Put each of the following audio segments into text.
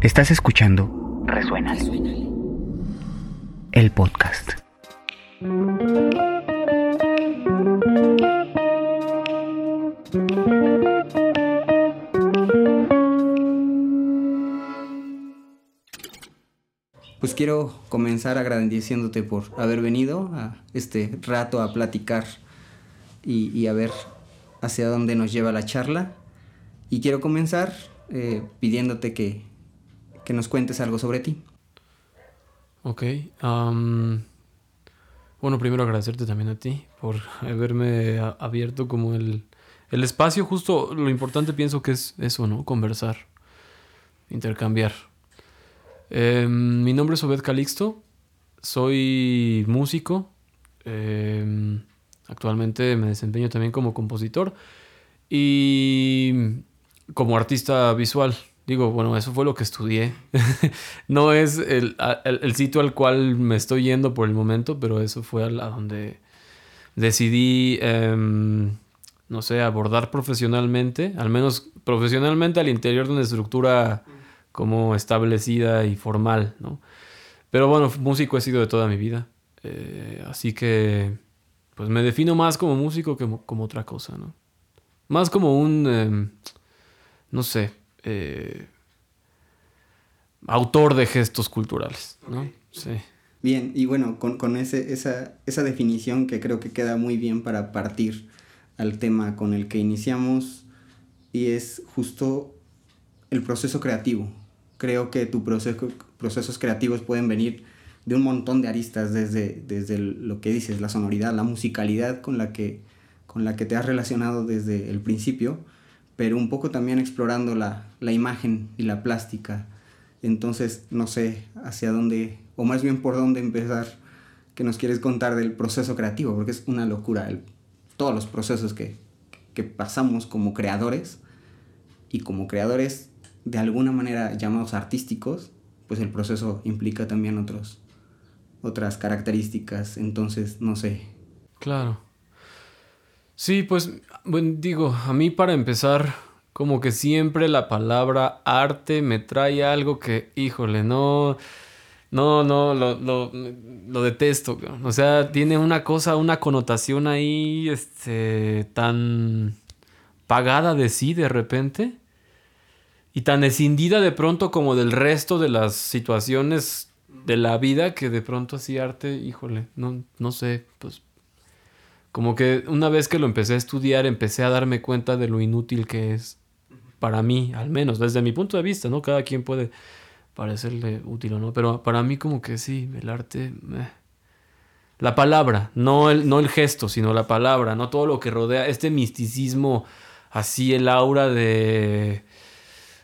Estás escuchando Resuena. El podcast. Pues quiero comenzar agradeciéndote por haber venido a este rato a platicar y, a ver hacia dónde nos lleva la charla. Y quiero comenzar eh, pidiéndote que, que, nos cuentes algo sobre ti. Ok. bueno, primero agradecerte también a ti por haberme abierto como el, el espacio. Justo lo importante pienso que es eso, ¿no? Conversar, intercambiar. Em, mi nombre es Obed Calixto, soy músico, em, actualmente me desempeño también como compositor y como artista visual. Digo, bueno, eso fue lo que estudié. no es el, sitio al cual me estoy yendo por el momento, pero eso fue a, donde decidí, em, no sé, abordar profesionalmente, al menos profesionalmente al interior de una estructura como establecida y formal, ¿no? Pero bueno, músico he sido de toda mi vida. Eh, así que, pues me defino más como músico que como otra cosa, ¿no? Más como un, em, no sé, eh, autor de gestos culturales, ¿no? Sí. Bien, y bueno, con, con ese, esa, esa definición que creo que queda muy bien para partir al tema con el que iniciamos, y es justo el proceso creativo, creo que tus proceso, procesos creativos pueden venir de un montón de aristas, desde, desde lo que dices, la sonoridad, la musicalidad con la, que, con la que te has relacionado desde el principio, pero un poco también explorando la, imagen y la plástica. Entonces, no sé hacia dónde, o más bien por dónde empezar, que nos quieres contar del proceso creativo, porque es una locura el, todos los procesos que, que pasamos como creadores, y como creadores de alguna manera llamados artísticos, pues el proceso implica también otros, otras características, entonces no sé. Claro. Sí, pues, bueno, digo, a mí para empezar, como que siempre la palabra arte me trae algo que, híjole, no, no, no, lo, lo, lo detesto. O sea, tiene una cosa, una connotación ahí, este, tan pagada de sí de repente y tan escindida de pronto como del resto de las situaciones de la vida que de pronto así arte, híjole, no, no sé, pues como que una vez que lo empecé a estudiar empecé a darme cuenta de lo inútil que es para mí, al menos desde mi punto de vista, ¿no? Cada quien puede parecerle útil o no, pero para mí como que sí, el arte... La palabra, no el, no el gesto, sino la palabra, no todo lo que rodea, este misticismo, así el aura de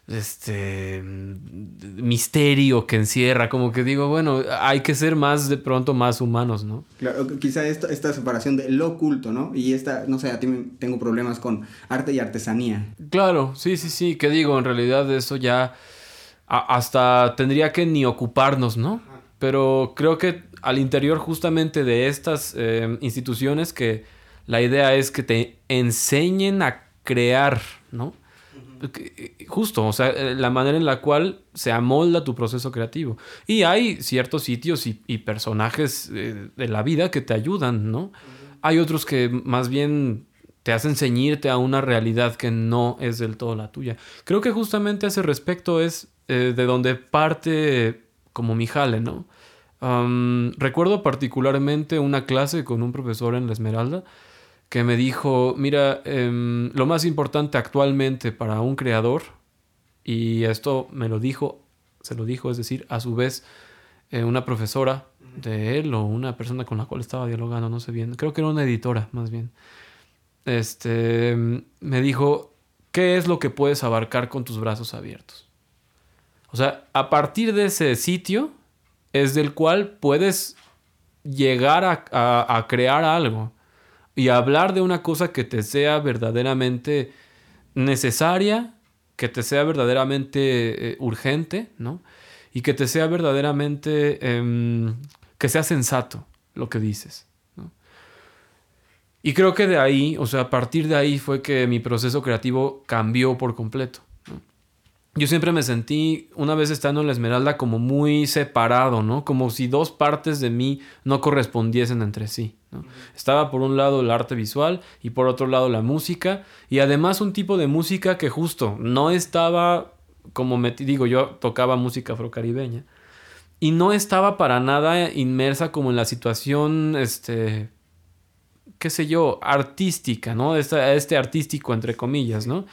este misterio que encierra, como que digo, bueno, hay que ser más de pronto más humanos, ¿no? Claro, quizá esta, esta separación de lo oculto, ¿no? Y esta, no sé, a ti tengo problemas con arte y artesanía. Claro, sí, sí, sí, que digo, en realidad eso ya hasta tendría que ni ocuparnos, ¿no? Pero creo que al interior justamente de estas eh, instituciones que la idea es que te enseñen a crear, ¿no? Eh, justo, o sea, eh, la manera en la cual se amolda tu proceso creativo. Y hay ciertos sitios y, personajes eh, de la vida que te ayudan, ¿no? Hay otros que más bien te hacen ceñirte a una realidad que no es del todo la tuya. Creo que justamente a ese respecto es de donde parte como mi jale, ¿no? recuerdo particularmente una clase con un profesor en La Esmeralda que me dijo, mira, em, lo más importante actualmente para un creador, y esto me lo dijo, se lo dijo, es decir, a su vez, eh, una profesora de él o una persona con la cual estaba dialogando, no sé bien, creo que era una editora más bien, este, me dijo, ¿qué es lo que puedes abarcar con tus brazos abiertos? O sea, a partir de ese sitio es del cual puedes llegar a crear algo y hablar de una cosa que te sea verdaderamente necesaria, que te sea verdaderamente eh, urgente, ¿no? Y que te sea verdaderamente, em, que sea sensato lo que dices. ¿no? Y creo que de ahí, o sea, a partir de ahí fue que mi proceso creativo cambió por completo. Yo siempre me sentí, una vez estando en la Esmeralda, como muy separado, ¿no? Como si dos partes de mí no correspondiesen entre sí. ¿no? Estaba por un lado el arte visual y por otro lado la música, y además un tipo de música que justo no estaba, como me digo, yo tocaba música afrocaribeña, y no estaba para nada inmersa como en la situación, este, qué sé yo, artística, ¿no? Este, este artístico, entre comillas, ¿no?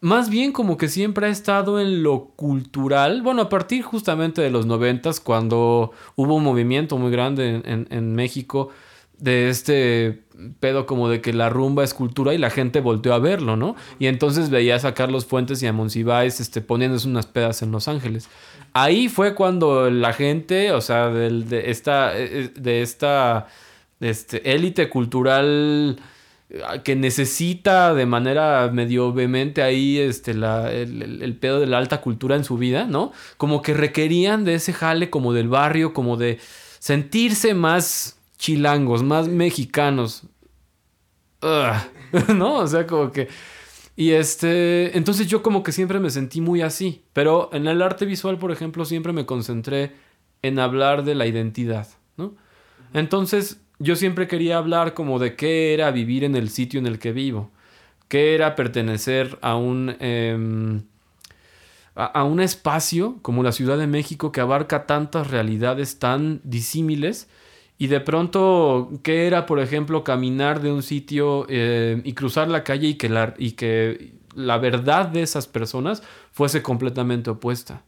Más bien como que siempre ha estado en lo cultural, bueno, a partir justamente de los noventas, cuando hubo un movimiento muy grande en, México de este pedo como de que la rumba es cultura y la gente volteó a verlo, ¿no? Y entonces veías a Carlos Fuentes y a Monsiváis este, poniéndose unas pedas en Los Ángeles. Ahí fue cuando la gente, o sea, de, esta, eh, eh, de esta este, élite cultural que necesita de manera medio vehemente ahí este, la, el, pedo de la alta cultura en su vida, ¿no? Como que requerían de ese jale como del barrio, como de sentirse más chilangos, más mexicanos. ¿No? O sea, como que... Y este, entonces yo como que siempre me sentí muy así, pero en el arte visual, por ejemplo, siempre me concentré en hablar de la identidad, ¿no? Entonces, yo siempre quería hablar como de qué era vivir en el sitio en el que vivo, qué era pertenecer a un, em, a, un espacio como la Ciudad de México que abarca tantas realidades tan disímiles y de pronto qué era, por ejemplo, caminar de un sitio eh, y cruzar la calle y que la, y que la verdad de esas personas fuese completamente opuesta.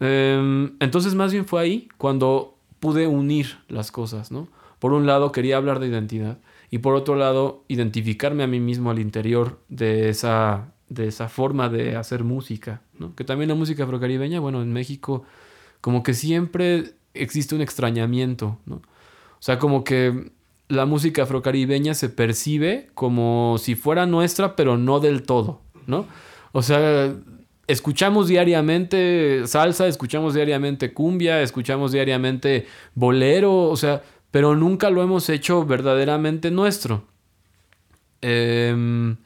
Em, entonces más bien fue ahí cuando pude unir las cosas, ¿no? Por un lado quería hablar de identidad y por otro lado identificarme a mí mismo al interior de esa, de esa forma de hacer música, ¿no? Que también la música afrocaribeña, bueno, en México como que siempre existe un extrañamiento, ¿no? O sea, como que la música afrocaribeña se percibe como si fuera nuestra, pero no del todo, ¿no? O sea, escuchamos diariamente salsa, escuchamos diariamente cumbia, escuchamos diariamente bolero, o sea, pero nunca lo hemos hecho verdaderamente nuestro. Em,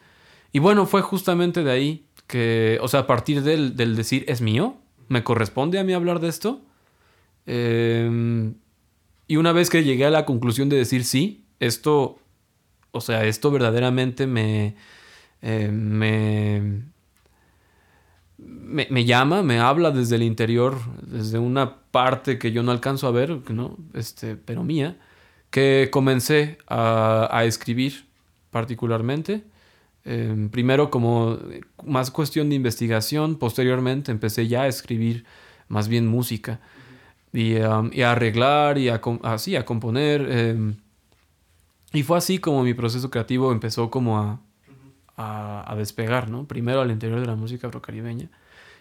y bueno, fue justamente de ahí que, o sea, a partir del, decir, es mío, me corresponde a mí hablar de esto. Em, y una vez que llegué a la conclusión de decir, sí, esto, o sea, esto verdaderamente me, eh, me, me, llama, me habla desde el interior, desde una parte que yo no alcanzo a ver, ¿no? este, pero mía, que comencé a, escribir particularmente. Em, primero como más cuestión de investigación, posteriormente empecé ya a escribir más bien música y, a arreglar y a, así, a componer. Em, y fue así como mi proceso creativo empezó como a, a, despegar, ¿no? Primero al interior de la música afrocaribeña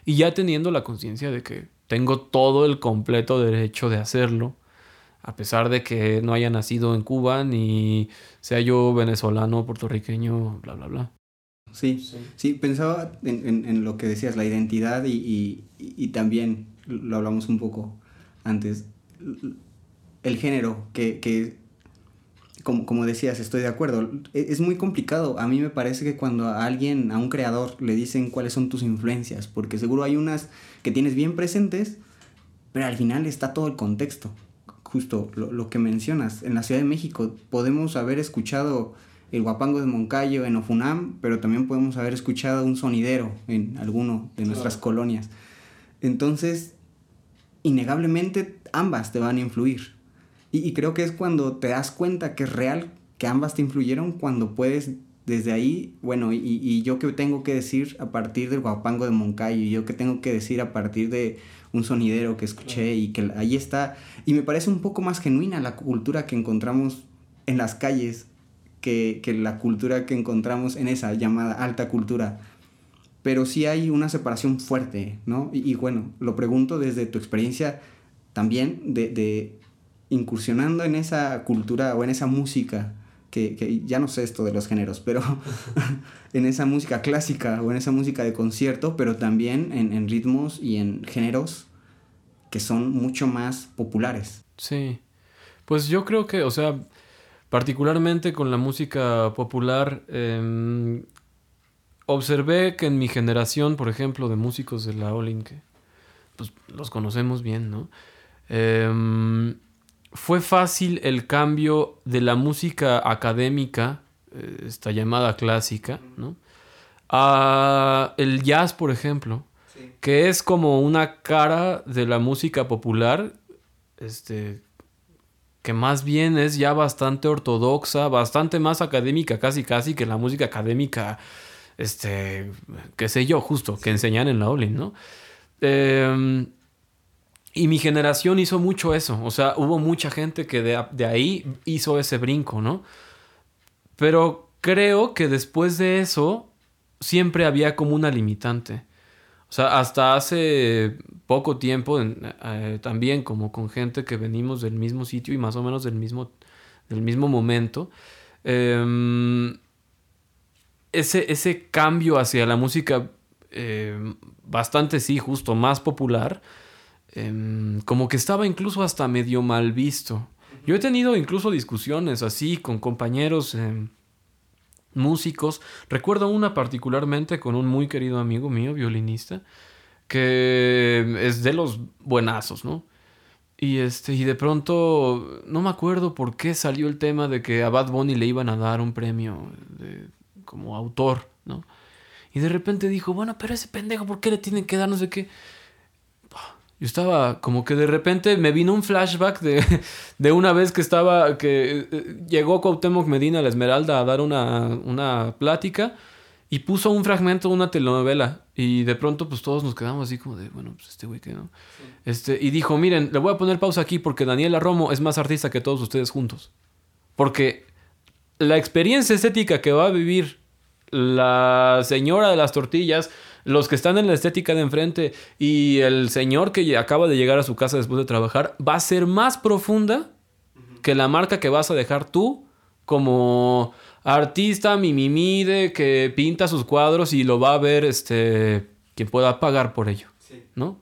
y ya teniendo la conciencia de que tengo todo el completo derecho de hacerlo, a pesar de que no haya nacido en Cuba ni sea yo venezolano, puertorriqueño, bla, bla, bla. Sí, sí, pensaba en, lo que decías, la identidad y, y también lo hablamos un poco antes, el género que, que como, decías, estoy de acuerdo. E, es muy complicado. A mí me parece que cuando a alguien, a un creador, le dicen cuáles son tus influencias, porque seguro hay unas que tienes bien presentes, pero al final está todo el contexto. Justo lo, que mencionas. En la Ciudad de México podemos haber escuchado el guapango de Moncayo en Ofunam, pero también podemos haber escuchado un sonidero en alguno de nuestras colonias. Entonces, innegablemente ambas te van a influir. Y, creo que es cuando te das cuenta que es real, que ambas te influyeron, cuando puedes desde ahí, bueno, y, y, yo que tengo que decir a partir del guapango de Moncayo, y yo que tengo que decir a partir de un sonidero que escuché y que ahí está, y me parece un poco más genuina la cultura que encontramos en las calles que, que la cultura que encontramos en esa llamada alta cultura. Pero sí hay una separación fuerte, ¿no? Y, y bueno, lo pregunto desde tu experiencia también de, de incursionando en esa cultura o en esa música, que, ya no sé esto de los géneros, pero en esa música clásica o en esa música de concierto, pero también en, ritmos y en géneros que son mucho más populares. Sí, pues yo creo que, o sea, particularmente con la música popular, em, observé que en mi generación, por ejemplo, de músicos de la Olin, que pues, los conocemos bien, ¿no? Em, fue fácil el cambio de la música académica, eh, esta llamada clásica, ¿no? A el jazz, por ejemplo, que es como una cara de la música popular, este, que más bien es ya bastante ortodoxa, bastante más académica, casi casi que la música académica, este, qué sé yo, justo, que enseñan en la Olin, ¿no? Em, y mi generación hizo mucho eso, o sea, hubo mucha gente que de, de ahí hizo ese brinco, ¿no? Pero creo que después de eso siempre había como una limitante. O sea, hasta hace poco tiempo, eh, también como con gente que venimos del mismo sitio y más o menos del mismo, del mismo momento, em, ese, ese cambio hacia la música em, bastante, sí, justo, más popular, em, como que estaba incluso hasta medio mal visto. Yo he tenido incluso discusiones así con compañeros músicos. Recuerdo una particularmente con un muy querido amigo mío, violinista, que es de los buenazos, ¿no? Y este, y de pronto, no me acuerdo por qué salió el tema de que a Bad Bunny le iban a dar un premio como autor, ¿no? Y de repente dijo, bueno, pero ese pendejo, ¿por qué le tienen que dar no sé qué? Yo estaba como que de repente me vino un flashback de, de una vez que estaba, que eh, llegó Cuauhtémoc Medina a la Esmeralda a dar una, una plática y puso un fragmento de una telenovela. Y de pronto, pues todos nos quedamos así como de, bueno, pues este güey que no. Este, y dijo: Miren, le voy a poner pausa aquí porque Daniela Romo es más artista que todos ustedes juntos. Porque la experiencia estética que va a vivir la señora de las tortillas los que están en la estética de enfrente y el señor que acaba de llegar a su casa después de trabajar va a ser más profunda que la marca que vas a dejar tú como artista mimimide que pinta sus cuadros y lo va a ver este quien pueda pagar por ello, ¿no?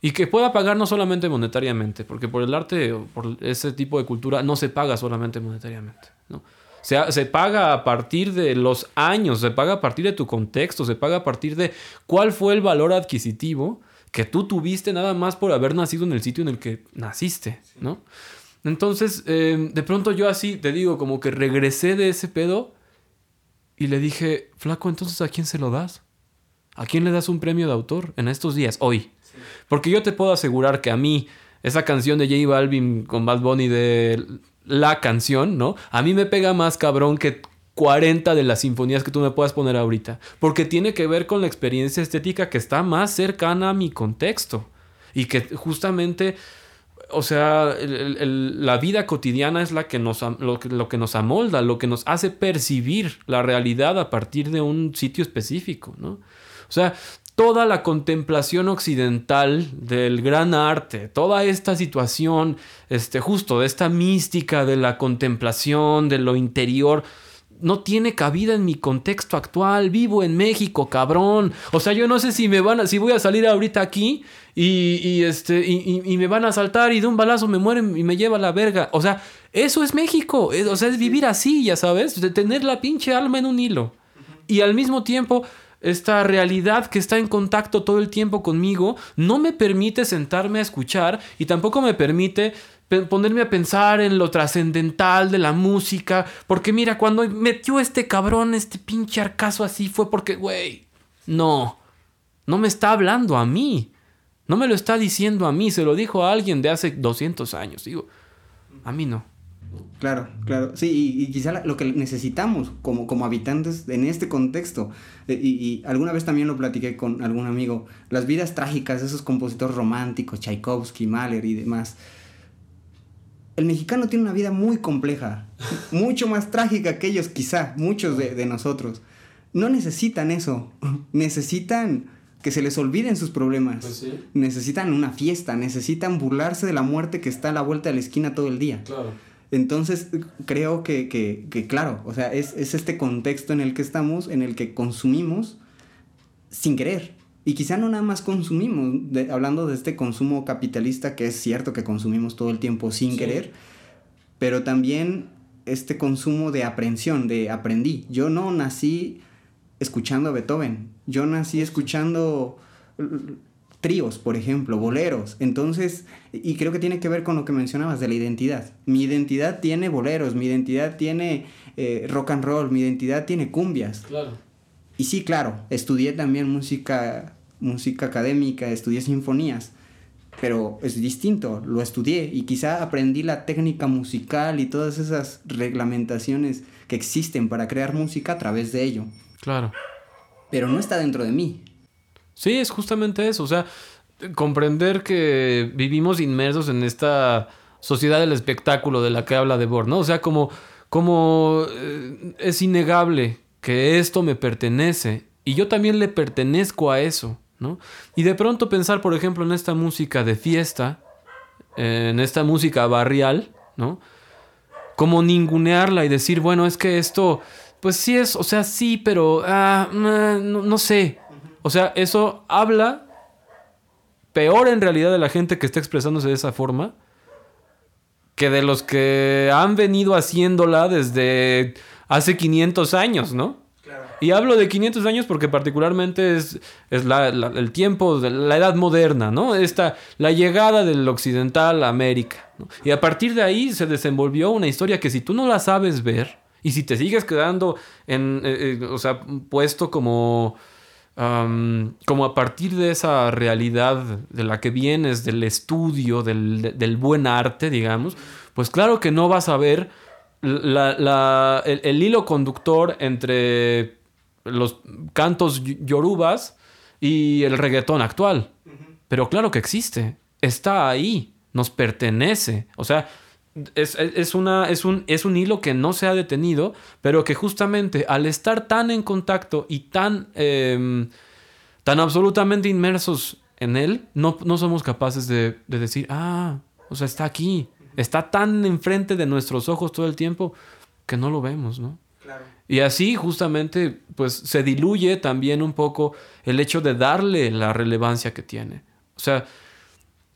Y que pueda pagar no solamente monetariamente, porque por el arte, por ese tipo de cultura, no se paga solamente monetariamente, ¿no? Se, paga a partir de los años, se paga a partir de tu contexto, se paga a partir de cuál fue el valor adquisitivo que tú tuviste nada más por haber nacido en el sitio en el que naciste, ¿no? Entonces, em, de pronto yo así, te digo, como que regresé de ese pedo y le dije, flaco, entonces ¿a quién se lo das? ¿A quién le das un premio de autor en estos días, hoy? Porque yo te puedo asegurar que a mí, esa canción de J Balvin con Bad Bunny de la canción, ¿no? A mí me pega más cabrón que 40 de las sinfonías que tú me puedas poner ahorita. Porque tiene que ver con la experiencia estética que está más cercana a mi contexto. Y que justamente, o sea, la vida cotidiana es la que nos, lo, lo que nos amolda, lo que nos hace percibir la realidad a partir de un sitio específico, ¿no? O sea, toda la contemplación occidental del gran arte, toda esta situación, este, justo de esta mística de la contemplación, de lo interior, no tiene cabida en mi contexto actual. Vivo en México, cabrón. O sea, yo no sé si me van a, si voy a salir ahorita aquí y, este, y, me van a saltar y de un balazo me mueren y me lleva la verga. O sea, eso es México. o sea, es vivir así, ya sabes, de tener la pinche alma en un hilo. Y al mismo tiempo esta realidad que está en contacto todo el tiempo conmigo, no me permite sentarme a escuchar y tampoco me permite ponerme a pensar en lo trascendental de la música, porque mira, cuando metió este cabrón, este pinche arcazo así, fue porque, güey, no, no me está hablando a mí, no me lo está diciendo a mí, se lo dijo a alguien de hace 200 años, digo, a mí no. Claro, claro. Sí, y, quizá lo que necesitamos como, como habitantes en este contexto, eh, y, alguna vez también lo platiqué con algún amigo, las vidas trágicas de esos compositores románticos, Tchaikovsky, Mahler y demás. El mexicano tiene una vida muy compleja, mucho más trágica que ellos, quizá, muchos de, nosotros. No necesitan eso, necesitan que se les olviden sus problemas. Pues necesitan una fiesta, necesitan burlarse de la muerte que está a la vuelta de la esquina todo el día. Claro. Entonces, creo que, que, que claro, o sea, es, es, este contexto en el que estamos, en el que consumimos sin querer. Y quizá no nada más consumimos, hablando de este consumo capitalista, que es cierto que consumimos todo el tiempo sin querer, pero también este consumo de aprensión, de aprendí. Yo no nací escuchando a Beethoven. Yo nací escuchando tríos, por ejemplo, boleros. Entonces, y creo que tiene que ver con lo que mencionabas de la identidad. Mi identidad tiene boleros, mi identidad tiene eh, rock and roll, mi identidad tiene cumbias. Claro. Y sí, claro, estudié también música, música académica, estudié sinfonías, pero es distinto, lo estudié y quizá aprendí la técnica musical y todas esas reglamentaciones que existen para crear música a través de ello. Claro. Pero no está dentro de mí. Sí, es justamente eso. O sea, comprender que vivimos inmersos en esta sociedad del espectáculo de la que habla De ¿no? O sea, como, como eh, es innegable que esto me pertenece y yo también le pertenezco a eso, ¿no? Y de pronto pensar, por ejemplo, en esta música de fiesta, en esta música barrial, ¿no? Como ningunearla y decir, bueno, es que esto, pues sí es, o sea, sí, pero, ah, no sé, o sea, eso habla peor en realidad de la gente que está expresándose de esa forma que de los que han venido haciéndola desde hace 500 años, ¿no? Y hablo de 500 años porque particularmente es, es el tiempo de la edad moderna, ¿no? Esta, la llegada del occidental a América. Y a partir de ahí se desenvolvió una historia que si tú no la sabes ver y si te sigues quedando en, eh, eh, o sea, puesto como como a partir de esa realidad de la que vienes, del estudio, del, buen arte, digamos, pues claro que no vas a ver el, hilo conductor entre los cantos yorubas y el reggaetón actual. Pero claro que existe, está ahí, nos pertenece. O sea, es, una, es, un, es un hilo que no se ha detenido, pero que justamente al estar tan en contacto y tan, em, tan absolutamente inmersos en él, no, no somos capaces de, decir, ah, o sea, está aquí, está tan enfrente de nuestros ojos todo el tiempo que no lo vemos, ¿no? Y así justamente pues se diluye también un poco el hecho de darle la relevancia que tiene. O sea,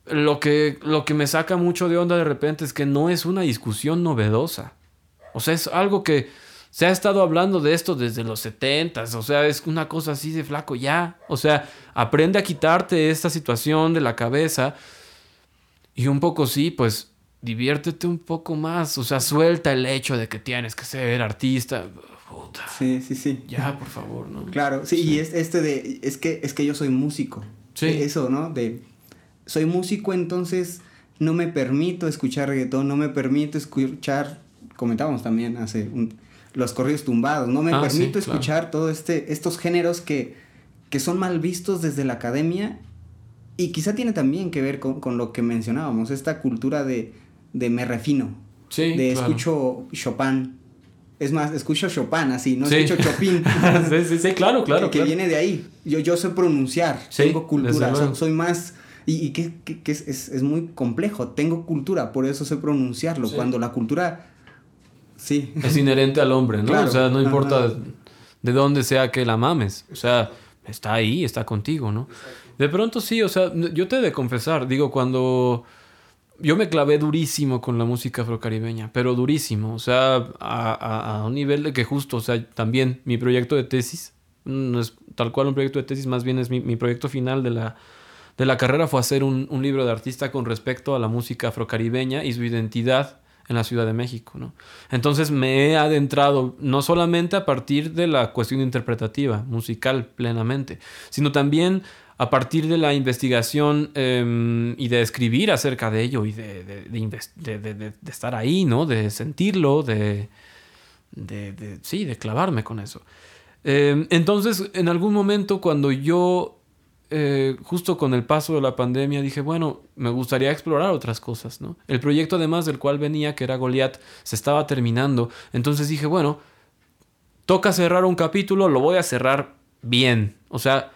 lo que, lo que me saca mucho de onda de repente es que no es una discusión novedosa. O sea, es algo que se ha estado hablando de esto desde los 70 o sea, es una cosa así de flaco ya. O sea, aprende a quitarte esta situación de la cabeza y un poco sí, pues diviértete un poco más, o sea, suelta el hecho de que tienes que ser artista. Sí, sí, sí. Ya, por favor, ¿no? Claro, sí, y es este de es que es que yo soy músico. Sí. Eso, ¿no? De soy músico, entonces no me permito escuchar reggaetón, no me permito escuchar, comentábamos también hace los corridos tumbados, no me ah, permito escuchar todos este, estos géneros que, que son mal vistos desde la academia y quizá tiene también que ver con, lo que mencionábamos, esta cultura de, de me refino, de escucho Chopin. Es más, escucho Chopin así, no escucho Chopin. sí, sí, claro, claro. Que, viene de ahí. Yo, yo sé pronunciar, tengo cultura, soy más y, que, es, muy complejo. Tengo cultura, por eso sé pronunciarlo. Cuando la cultura. Sí. Es inherente al hombre, ¿no? o sea, no importa de dónde sea que la mames. O sea, está ahí, está contigo, ¿no? De pronto sí, o sea, yo te he de confesar, digo, cuando. Yo me clavé durísimo con la música afrocaribeña, pero durísimo, o sea, a, un nivel de que justo, o sea, también mi proyecto de tesis, no es tal cual un proyecto de tesis, más bien es mi proyecto final de la, de la carrera fue hacer un, libro de artista con respecto a la música afrocaribeña y su identidad en la Ciudad de México. ¿no? Entonces me he adentrado no solamente a partir de la cuestión interpretativa, musical plenamente, sino también a partir de la investigación em, y de escribir acerca de ello y de, estar ahí, ¿no? de sentirlo, de, sí, de clavarme con eso. Em, entonces, en algún momento cuando yo eh, justo con el paso de la pandemia dije, bueno, me gustaría explorar otras cosas, ¿no? El proyecto además del cual venía, que era Goliath, se estaba terminando. Entonces dije, bueno, toca cerrar un capítulo, lo voy a cerrar bien. O sea,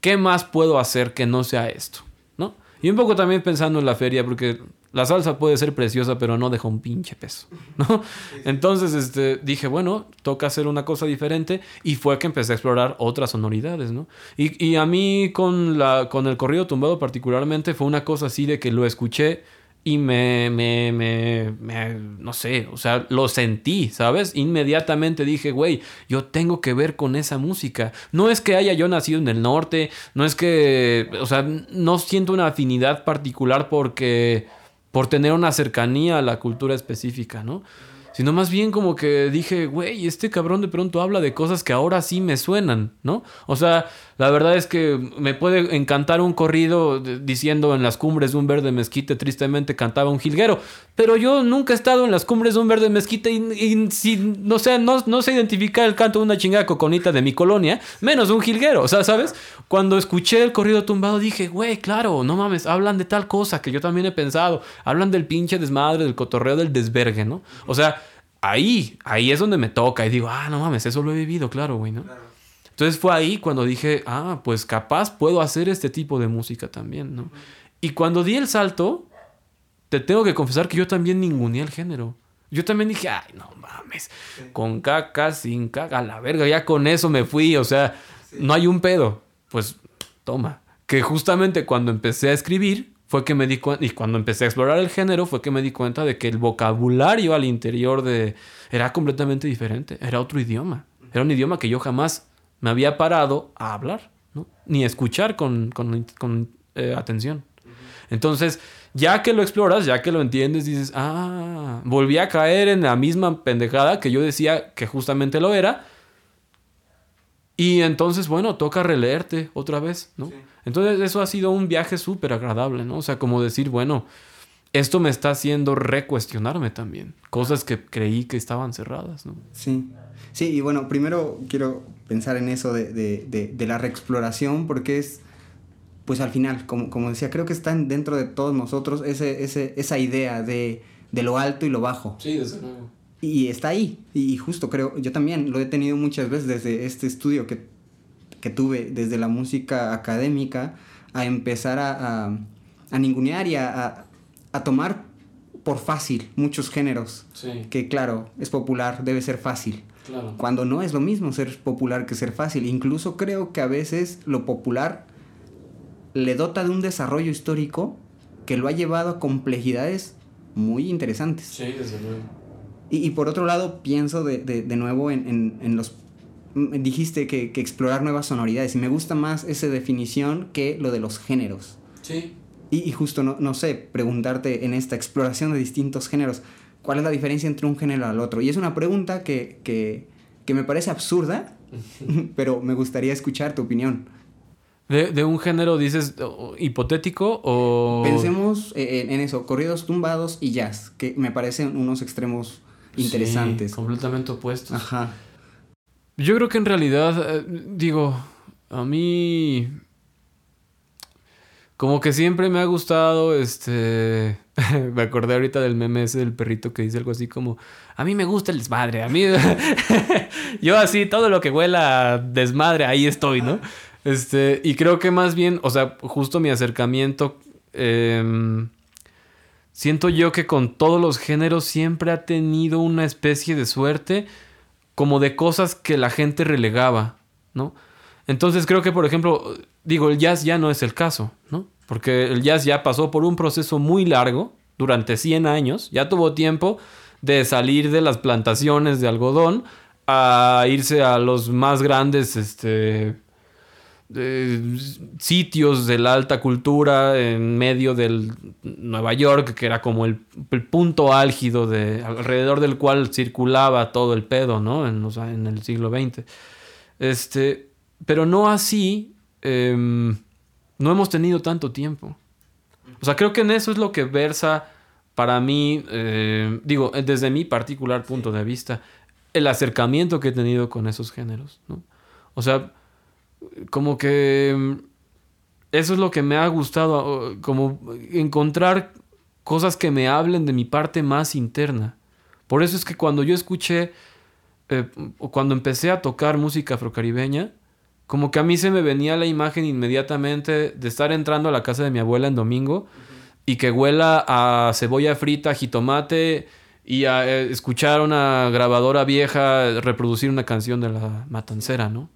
¿qué más puedo hacer que no sea esto? ¿No? Y un poco también pensando en la feria, porque la salsa puede ser preciosa, pero no deja un pinche peso, ¿no? Entonces este, dije, bueno, toca hacer una cosa diferente y fue que empecé a explorar otras sonoridades, ¿no? Y, a mí con, la, con el corrido tumbado particularmente fue una cosa así de que lo escuché y me, me, me, me, no sé, o sea, lo sentí, ¿sabes? Inmediatamente dije, güey, yo tengo que ver con esa música. No es que haya yo nacido en el norte, no es que, o sea, no siento una afinidad particular porque, por tener una cercanía a la cultura específica, ¿no? Sino más bien como que dije, güey, este cabrón de pronto habla de cosas que ahora sí me suenan, ¿no? O sea, la verdad es que me puede encantar un corrido diciendo en las cumbres de un verde mezquite, tristemente cantaba un jilguero. Pero yo nunca he estado en las cumbres de un verde mezquite y, si, no, sé, no, sé identificar el canto de una chingada coconita de mi colonia, menos un jilguero. O sea, ¿sabes? Cuando escuché el corrido tumbado dije, güey, claro, no mames, hablan de tal cosa que yo también he pensado. Hablan del pinche desmadre, del cotorreo, del desvergue, ¿no? O sea, ahí, ahí es donde me toca y digo, ah, no mames, eso lo he vivido, claro, güey, ¿no? Entonces fue ahí cuando dije, ah, pues capaz puedo hacer este tipo de música también, ¿no? Y cuando di el salto, te tengo que confesar que yo también ninguneé el género. Yo también dije, ay, no mames, con caca, sin caca, a la verga, ya con eso me fui, o sea, no hay un pedo. Pues toma. Que justamente cuando empecé a escribir, fue que me di cuenta, y cuando empecé a explorar el género, fue que me di cuenta de que el vocabulario al interior de... era completamente diferente, era otro idioma, era un idioma que yo jamás me había parado a hablar, ¿no? ni escuchar con, con, eh, atención. Entonces, ya que lo exploras, ya que lo entiendes, dices, ah, volví a caer en la misma pendejada que yo decía que justamente lo era. Y entonces, bueno, toca releerte otra vez, ¿no? Entonces eso ha sido un viaje súper agradable, ¿no? O sea, como decir, bueno, esto me está haciendo recuestionarme también. Cosas que creí que estaban cerradas, ¿no? Sí. Sí, y bueno, primero quiero pensar en eso de, de, de, la reexploración porque es, pues al final, como, como decía, creo que está dentro de todos nosotros ese, ese, esa idea de, de lo alto y lo bajo. Sí, desde luego. Y está ahí. Y justo creo, yo también lo he tenido muchas veces desde este estudio que que tuve desde la música académica a empezar a, a, a ningunear y a, a, tomar por fácil muchos géneros. Que claro, es popular, debe ser fácil. Cuando no es lo mismo ser popular que ser fácil. Incluso creo que a veces lo popular le dota de un desarrollo histórico que lo ha llevado a complejidades muy interesantes. Sí, desde luego. Y, y por otro lado, pienso de, de, de nuevo en, en, en los dijiste que, que, explorar nuevas sonoridades y me gusta más esa definición que lo de los géneros. Sí. Y, y justo, no, no, sé, preguntarte en esta exploración de distintos géneros, ¿cuál es la diferencia entre un género al otro? Y es una pregunta que, que, que me parece absurda, pero me gustaría escuchar tu opinión. ¿De, de un género dices hipotético o...? Pensemos en, en, eso, corridos tumbados y jazz, que me parecen unos extremos interesantes. Sí, completamente opuestos. Ajá. Yo creo que en realidad, eh, digo, a mí como que siempre me ha gustado, este, me acordé ahorita del meme ese del perrito que dice algo así como, a mí me gusta el desmadre, a mí, yo así, todo lo que huela desmadre, ahí estoy, ¿no? Este, y creo que más bien, o sea, justo mi acercamiento, eh, siento yo que con todos los géneros siempre ha tenido una especie de suerte como de cosas que la gente relegaba, ¿no? Entonces creo que, por ejemplo, digo, el jazz ya no es el caso, ¿no? Porque el jazz ya pasó por un proceso muy largo, durante 100 años, ya tuvo tiempo de salir de las plantaciones de algodón a irse a los más grandes este, eh, sitios de la alta cultura en medio del Nueva York, que era como el, punto álgido de alrededor del cual circulaba todo el pedo, ¿no? En, en el siglo XX. Este, pero no así, eh, no hemos tenido tanto tiempo. O sea, creo que en eso es lo que versa para mí, eh, digo, desde mi particular punto de vista, el acercamiento que he tenido con esos géneros, ¿no? O sea, como que mm, eso es lo que me ha gustado, como encontrar cosas que me hablen de mi parte más interna. Por eso es que cuando yo escuché, eh, cuando empecé a tocar música afrocaribeña, como que a mí se me venía la imagen inmediatamente de estar entrando a la casa de mi abuela en domingo y que huela a cebolla frita, jitomate y a eh, escuchar una grabadora vieja reproducir una canción de la matancera, ¿no?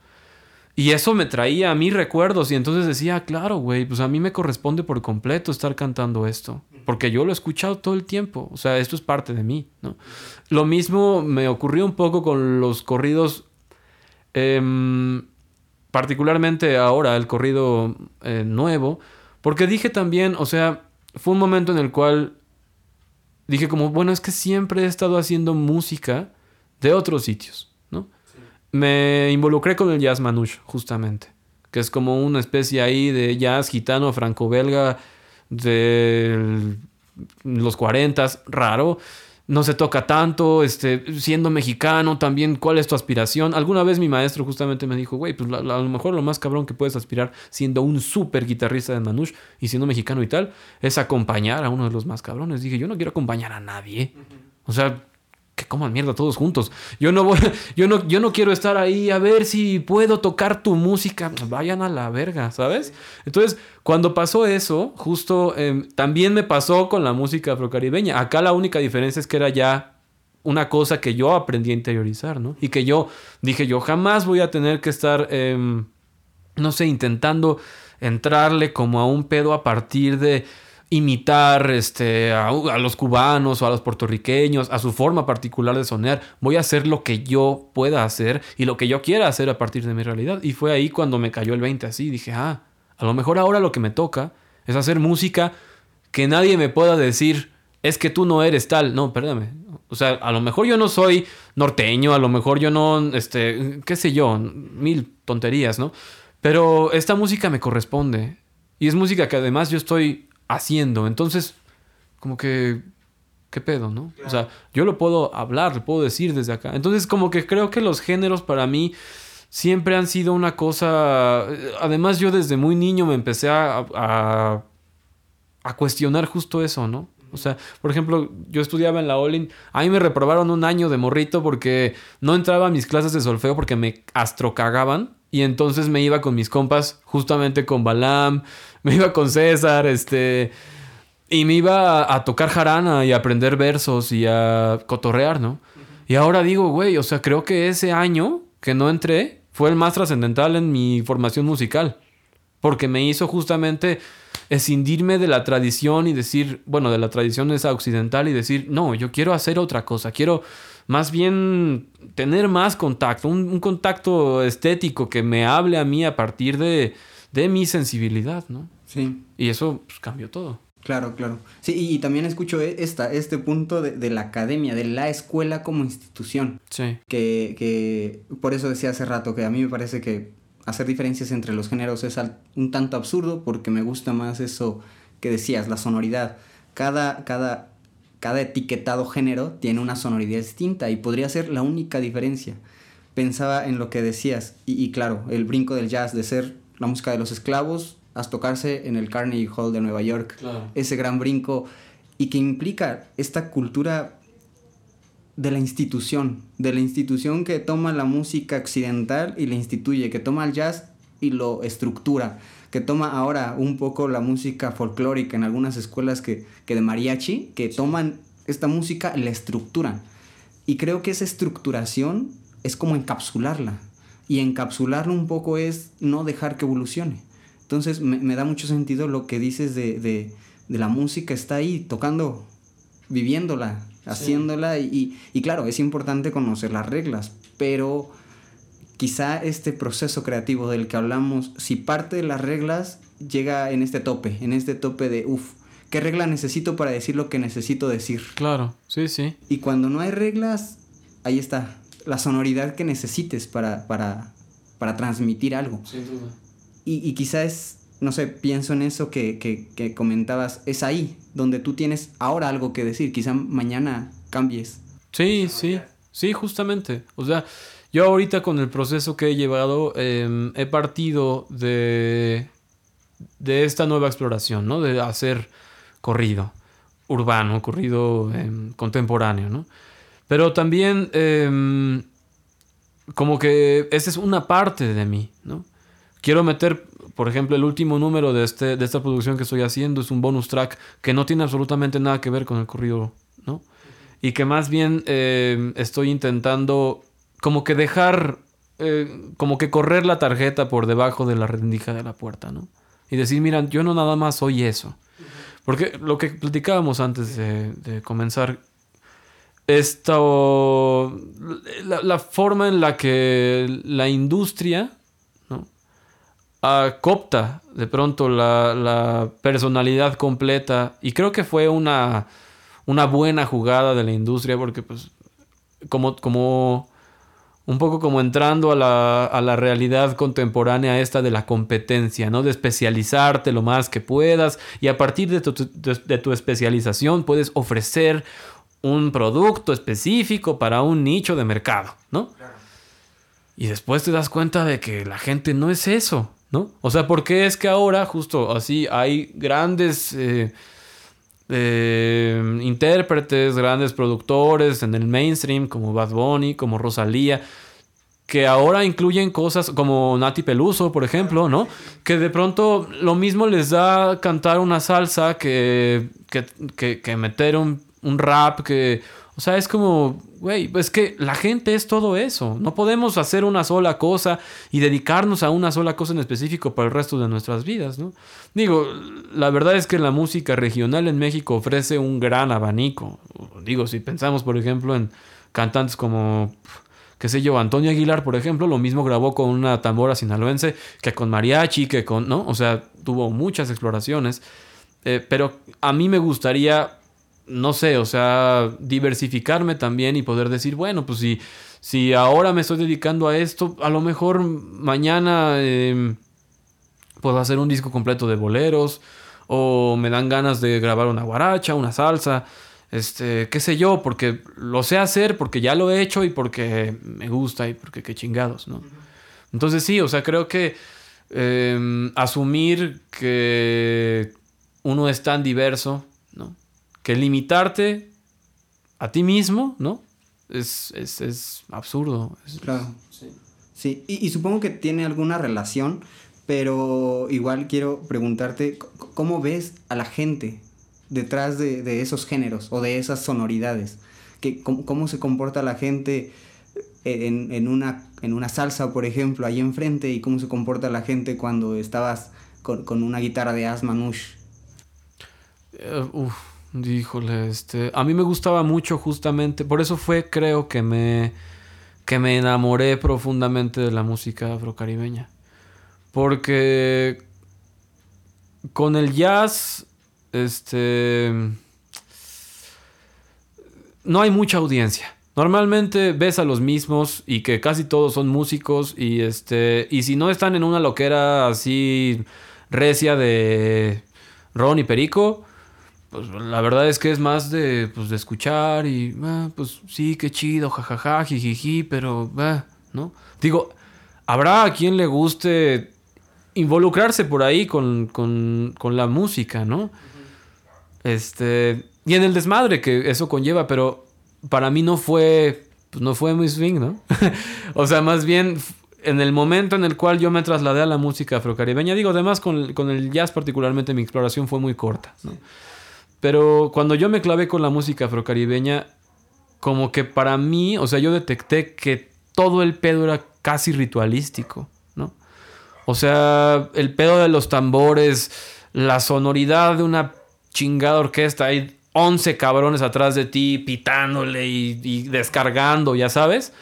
Y eso me traía a mí recuerdos y entonces decía, claro, güey, pues a mí me corresponde por completo estar cantando esto. porque yo lo he escuchado todo el tiempo, o sea, esto es parte de mí, ¿no? Lo mismo me ocurrió un poco con los corridos, em, particularmente ahora el corrido eh, nuevo, porque dije también, o sea, fue un momento en el cual dije como, bueno, es que siempre he estado haciendo música de otros sitios, ¿no? Me involucré con el jazz manouche, justamente, que es como una especie ahí de jazz gitano franco-belga de los 40, raro. No se toca tanto, este, siendo mexicano también, ¿cuál es tu aspiración? Alguna vez mi maestro justamente me dijo, güey, pues a lo mejor lo más cabrón que puedes aspirar siendo un súper guitarrista de Manouche y siendo mexicano y tal, es acompañar a uno de los más cabrones. Dije, yo no quiero acompañar a nadie. O sea, que coman mierda todos juntos. Yo no voy, yo no, yo no quiero estar ahí a ver si puedo tocar tu música. Vayan a la verga, ¿sabes? Entonces, cuando pasó eso, justo em, también me pasó con la música afrocaribeña. Acá la única diferencia es que era ya una cosa que yo aprendí a interiorizar, ¿no? Y que yo dije, yo jamás voy a tener que estar, em, no sé, intentando entrarle como a un pedo a partir de imitar este, a, los cubanos o a los puertorriqueños, a su forma particular de sonar. Voy a hacer lo que yo pueda hacer y lo que yo quiera hacer a partir de mi realidad. Y fue ahí cuando me cayó el 20 así. Dije, ah, a lo mejor ahora lo que me toca es hacer música que nadie me pueda decir, es que tú no eres tal. No, perdóname. O sea, a lo mejor yo no soy norteño, a lo mejor yo no, este, qué sé yo, mil tonterías, ¿no? Pero esta música me corresponde. Y es música que además yo estoy haciendo. Entonces, como que, ¿qué pedo, no? O sea, yo lo puedo hablar, lo puedo decir desde acá. Entonces, como que creo que los géneros para mí siempre han sido una cosa... Además, yo desde muy niño me empecé a, a, a cuestionar justo eso, ¿no? O sea, por ejemplo, yo estudiaba en la Olin, a mí me reprobaron un año de morrito porque no entraba a mis clases de solfeo porque me astrocagaban. Y entonces me iba con mis compas, justamente con Balam, me iba con César, este. Y me iba a, tocar jarana y a aprender versos y a cotorrear, ¿no? Y ahora digo, güey, o sea, creo que ese año que no entré fue el más trascendental en mi formación musical. Porque me hizo justamente escindirme de la tradición y decir, bueno, de la tradición esa occidental y decir, no, yo quiero hacer otra cosa, quiero más bien tener más contacto, un, contacto estético que me hable a mí a partir de, de mi sensibilidad, ¿no? Sí. Y eso pues, cambió todo. Claro, claro. Sí, y, también escucho e, esta, este punto de, de, la academia, de la escuela como institución. Sí. Que, que por eso decía hace rato que a mí me parece que hacer diferencias entre los géneros es un tanto absurdo porque me gusta más eso que decías, la sonoridad. Cada, cada cada etiquetado género tiene una sonoridad distinta y podría ser la única diferencia. Pensaba en lo que decías y, claro, el brinco del jazz de ser la música de los esclavos a tocarse en el Carnegie Hall de Nueva York, ese gran brinco y que implica esta cultura de la institución, de la institución que toma la música occidental y la instituye, que toma el jazz y lo estructura que toma ahora un poco la música folclórica en algunas escuelas que, que de mariachi, que toman esta música, la estructuran. Y creo que esa estructuración es como encapsularla. Y encapsularla un poco es no dejar que evolucione. Entonces me, da mucho sentido lo que dices de, de, de, la música, está ahí tocando, viviéndola, haciéndola. Y, y claro, es importante conocer las reglas, pero quizá este proceso creativo del que hablamos, si parte de las reglas llega en este tope, en este tope de, uff, ¿qué regla necesito para decir lo que necesito decir? Claro, sí, sí. Y cuando no hay reglas, ahí está, la sonoridad que necesites para, para, para transmitir algo. Sin duda. Y, y quizá es, no sé, pienso en eso que, que, que comentabas, es ahí donde tú tienes ahora algo que decir, quizá mañana cambies. Sí, sí, sí, justamente. O sea, yo ahorita con el proceso que he llevado em, he partido de, de esta nueva exploración, ¿no? De hacer corrido urbano, corrido em, contemporáneo, ¿no? Pero también em, como que esa es una parte de mí, ¿no? Quiero meter, por ejemplo, el último número de, este, de esta producción que estoy haciendo es un bonus track que no tiene absolutamente nada que ver con el corrido, ¿no? Y que más bien estoy intentando como que dejar, eh, como que correr la tarjeta por debajo de la rendija de la puerta, ¿no? Y decir, mira, yo no nada más soy eso. Porque lo que platicábamos antes de, de comenzar, esto, la, la, forma en la que la industria ¿no? acopta de pronto la, la, personalidad completa, y creo que fue una, una buena jugada de la industria, porque pues como, como un poco como entrando a la, a la, realidad contemporánea esta de la competencia, ¿no? De especializarte lo más que puedas y a partir de tu, de tu especialización puedes ofrecer un producto específico para un nicho de mercado, ¿no? Claro. Y después te das cuenta de que la gente no es eso, ¿no? O sea, porque es que ahora justo así hay grandes... Eh, eh, intérpretes, grandes productores en el mainstream, como Bad Bunny, como Rosalía, que ahora incluyen cosas como Nati Peluso, por ejemplo, ¿no? Que de pronto lo mismo les da cantar una salsa que, que, que, que meter un, un rap, que... O sea, es como, güey, es que la gente es todo eso. No podemos hacer una sola cosa y dedicarnos a una sola cosa en específico para el resto de nuestras vidas, ¿no? Digo, la verdad es que la música regional en México ofrece un gran abanico. Digo, si pensamos, por ejemplo, en cantantes como, qué sé yo, Antonio Aguilar, por ejemplo, lo mismo grabó con una tambora sinaloense que con mariachi, que con, ¿no? O sea, tuvo muchas exploraciones. Eh, pero a mí me gustaría no sé, o sea, diversificarme también y poder decir, bueno, pues si, si ahora me estoy dedicando a esto, a lo mejor mañana eh, puedo hacer un disco completo de boleros o me dan ganas de grabar una guaracha, una salsa, este, qué sé yo, porque lo sé hacer, porque ya lo he hecho y porque me gusta y porque qué chingados, ¿no? Entonces sí, o sea, creo que eh, asumir que uno es tan diverso. Que limitarte a ti mismo, ¿no? Es, es, es absurdo. Es, claro. Sí. sí. Y, y, supongo que tiene alguna relación, pero igual quiero preguntarte, ¿cómo ves a la gente detrás de, de esos géneros o de esas sonoridades? ¿Qué, cómo, cómo, se comporta la gente en, en, una, en una salsa, por ejemplo, ahí enfrente? ¿Y cómo se comporta la gente cuando estabas con, con una guitarra de Asma Nush? Uh, uf Híjole, este, a mí me gustaba mucho justamente, por eso fue creo que me que me enamoré profundamente de la música afrocaribeña. Porque con el jazz este no hay mucha audiencia. Normalmente ves a los mismos y que casi todos son músicos y este y si no están en una loquera así recia de Ron y Perico, pues la verdad es que es más de, pues, de escuchar y, ah, pues sí, qué chido, jajaja, jijiji, pero, ah, ¿no? Digo, habrá a quien le guste involucrarse por ahí con, con, con la música, ¿no? Este, y en el desmadre que eso conlleva, pero para mí no fue, pues no fue muy swing, ¿no? o sea, más bien en el momento en el cual yo me trasladé a la música afrocaribeña, digo, además con, con el jazz particularmente mi exploración fue muy corta, ¿no? Pero cuando yo me clavé con la música afrocaribeña, como que para mí, o sea, yo detecté que todo el pedo era casi ritualístico, ¿no? O sea, el pedo de los tambores, la sonoridad de una chingada orquesta, hay 11 cabrones atrás de ti pitándole y, descargando, ya sabes.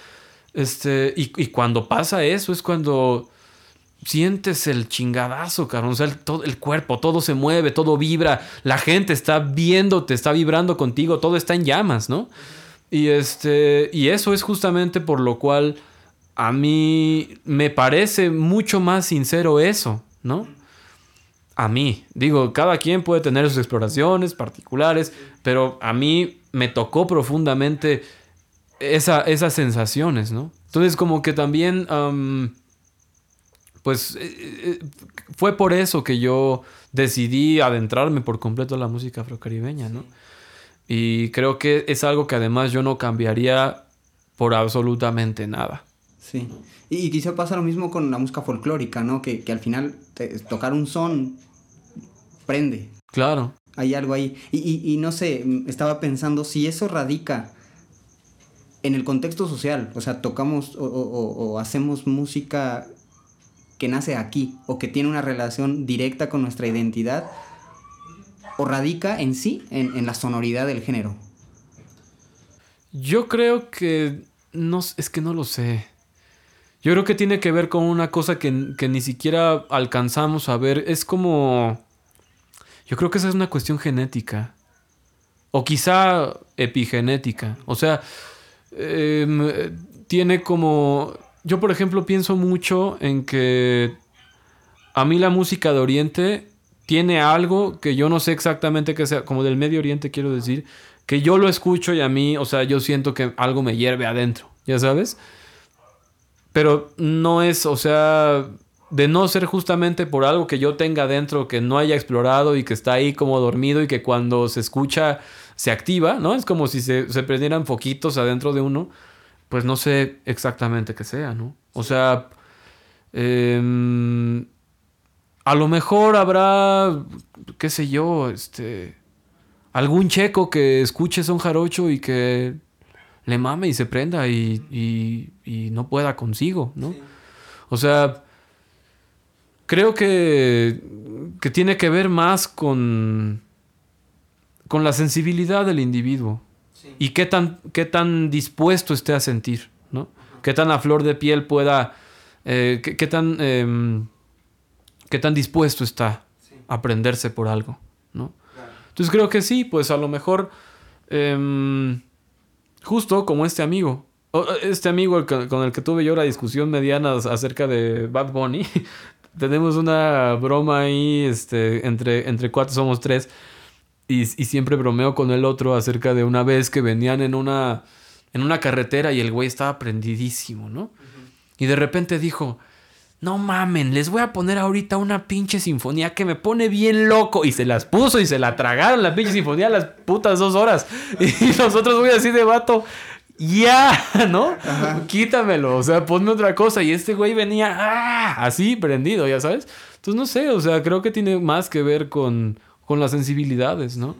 Este, y, cuando pasa eso es cuando sientes el chingadazo, cabrón. O sea, el, todo, el cuerpo, todo se mueve, todo vibra. La gente está viéndote, está vibrando contigo, todo está en llamas, ¿no? Y, este, y eso es justamente por lo cual a mí me parece mucho más sincero eso, ¿no? A mí, digo, cada quien puede tener sus exploraciones particulares, pero a mí me tocó profundamente esa, esas sensaciones, ¿no? Entonces como que también... pues eh, eh, fue por eso que yo decidí adentrarme por completo a la música afrocaribeña, ¿no? Y creo que es algo que además yo no cambiaría por absolutamente nada. Sí. Y, quizá pasa lo mismo con la música folclórica, ¿no? Que, que al final te, tocar un son prende. Claro. Hay algo ahí. Y, y, y, no sé, estaba pensando si eso radica en el contexto social. O sea, tocamos o, o, o hacemos música que nace aquí o que tiene una relación directa con nuestra identidad o radica en sí en, la sonoridad del género? Yo creo que no es que no lo sé. Yo creo que tiene que ver con una cosa que, que ni siquiera alcanzamos a ver. Es como. Yo creo que esa es una cuestión genética. O quizá epigenética. O sea, em, tiene como... Yo, por ejemplo, pienso mucho en que a mí la música de Oriente tiene algo que yo no sé exactamente que sea, como del Medio Oriente quiero decir, que yo lo escucho y a mí, o sea, yo siento que algo me hierve adentro, ¿ya sabes? Pero no es, o sea, de no ser justamente por algo que yo tenga adentro que no haya explorado y que está ahí como dormido y que cuando se escucha se activa, ¿no? Es como si se, prendieran foquitos adentro de uno, pues no sé exactamente qué sea, ¿no? O sea, em, a lo mejor habrá, qué sé yo, este, algún checo que escuche son jarocho y que le mame y se prenda y, y, no pueda consigo, ¿no? O sea, creo que, que tiene que ver más con con la sensibilidad del individuo y qué tan, qué tan dispuesto esté a sentir, ¿no? Qué tan a flor de piel pueda, eh, qué, tan, em, qué tan dispuesto está a aprenderse por algo, ¿no? Entonces creo que sí, pues a lo mejor, em, justo como este amigo, este amigo con el que tuve yo la discusión mediana acerca de Bad Bunny, tenemos una broma ahí, este, entre, entre cuatro somos tres, y, siempre bromeo con el otro acerca de una vez que venían en una, en una carretera y el güey estaba prendidísimo, ¿no? Y de repente dijo, no mamen, les voy a poner ahorita una pinche sinfonía que me pone bien loco. Y se las puso y se la tragaron la pinche sinfonía las putas dos horas. Y nosotros, voy así de vato, ya, ¿no? Quítamelo, o sea, ponme otra cosa. Y este güey venía, ¡ah! Así, prendido, ya sabes. Entonces, no sé, o sea, creo que tiene más que ver con con las sensibilidades, ¿no?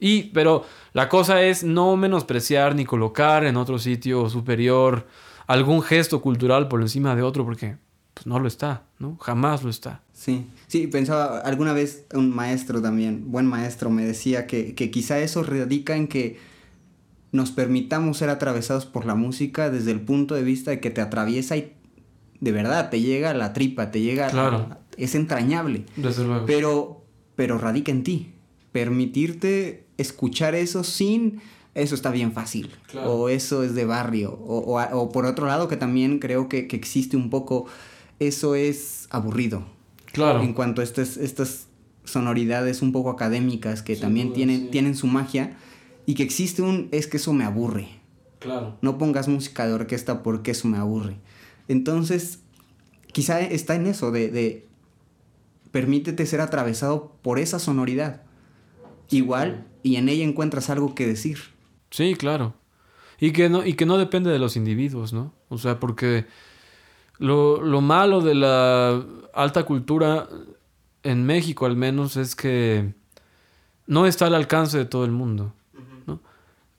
Y, pero la cosa es no menospreciar ni colocar en otro sitio superior algún gesto cultural por encima de otro, porque pues, no lo está, ¿no? Jamás lo está. Sí, sí, pensaba, alguna vez un maestro también, buen maestro, me decía que, que quizá eso radica en que nos permitamos ser atravesados por la música desde el punto de vista de que te atraviesa y de verdad te llega a la tripa, te llega claro. es entrañable. Desde luego. Pero pero radica en ti. Permitirte escuchar eso sin eso está bien fácil. O eso es de barrio. O, por otro lado, que también creo que, existe un poco, eso es aburrido. Claro. En cuanto a estas, estas sonoridades un poco académicas que también tienen, tienen su magia y que existe un, es que eso me aburre. Claro. No pongas música de orquesta porque eso me aburre. Entonces, quizá está en eso, de permítete ser atravesado por esa sonoridad. Igual, y en ella encuentras algo que decir. Sí, claro. Y que no, y que no depende de los individuos, ¿no? O sea, porque lo, lo malo de la alta cultura, en México al menos, es que no está al alcance de todo el mundo. ¿no?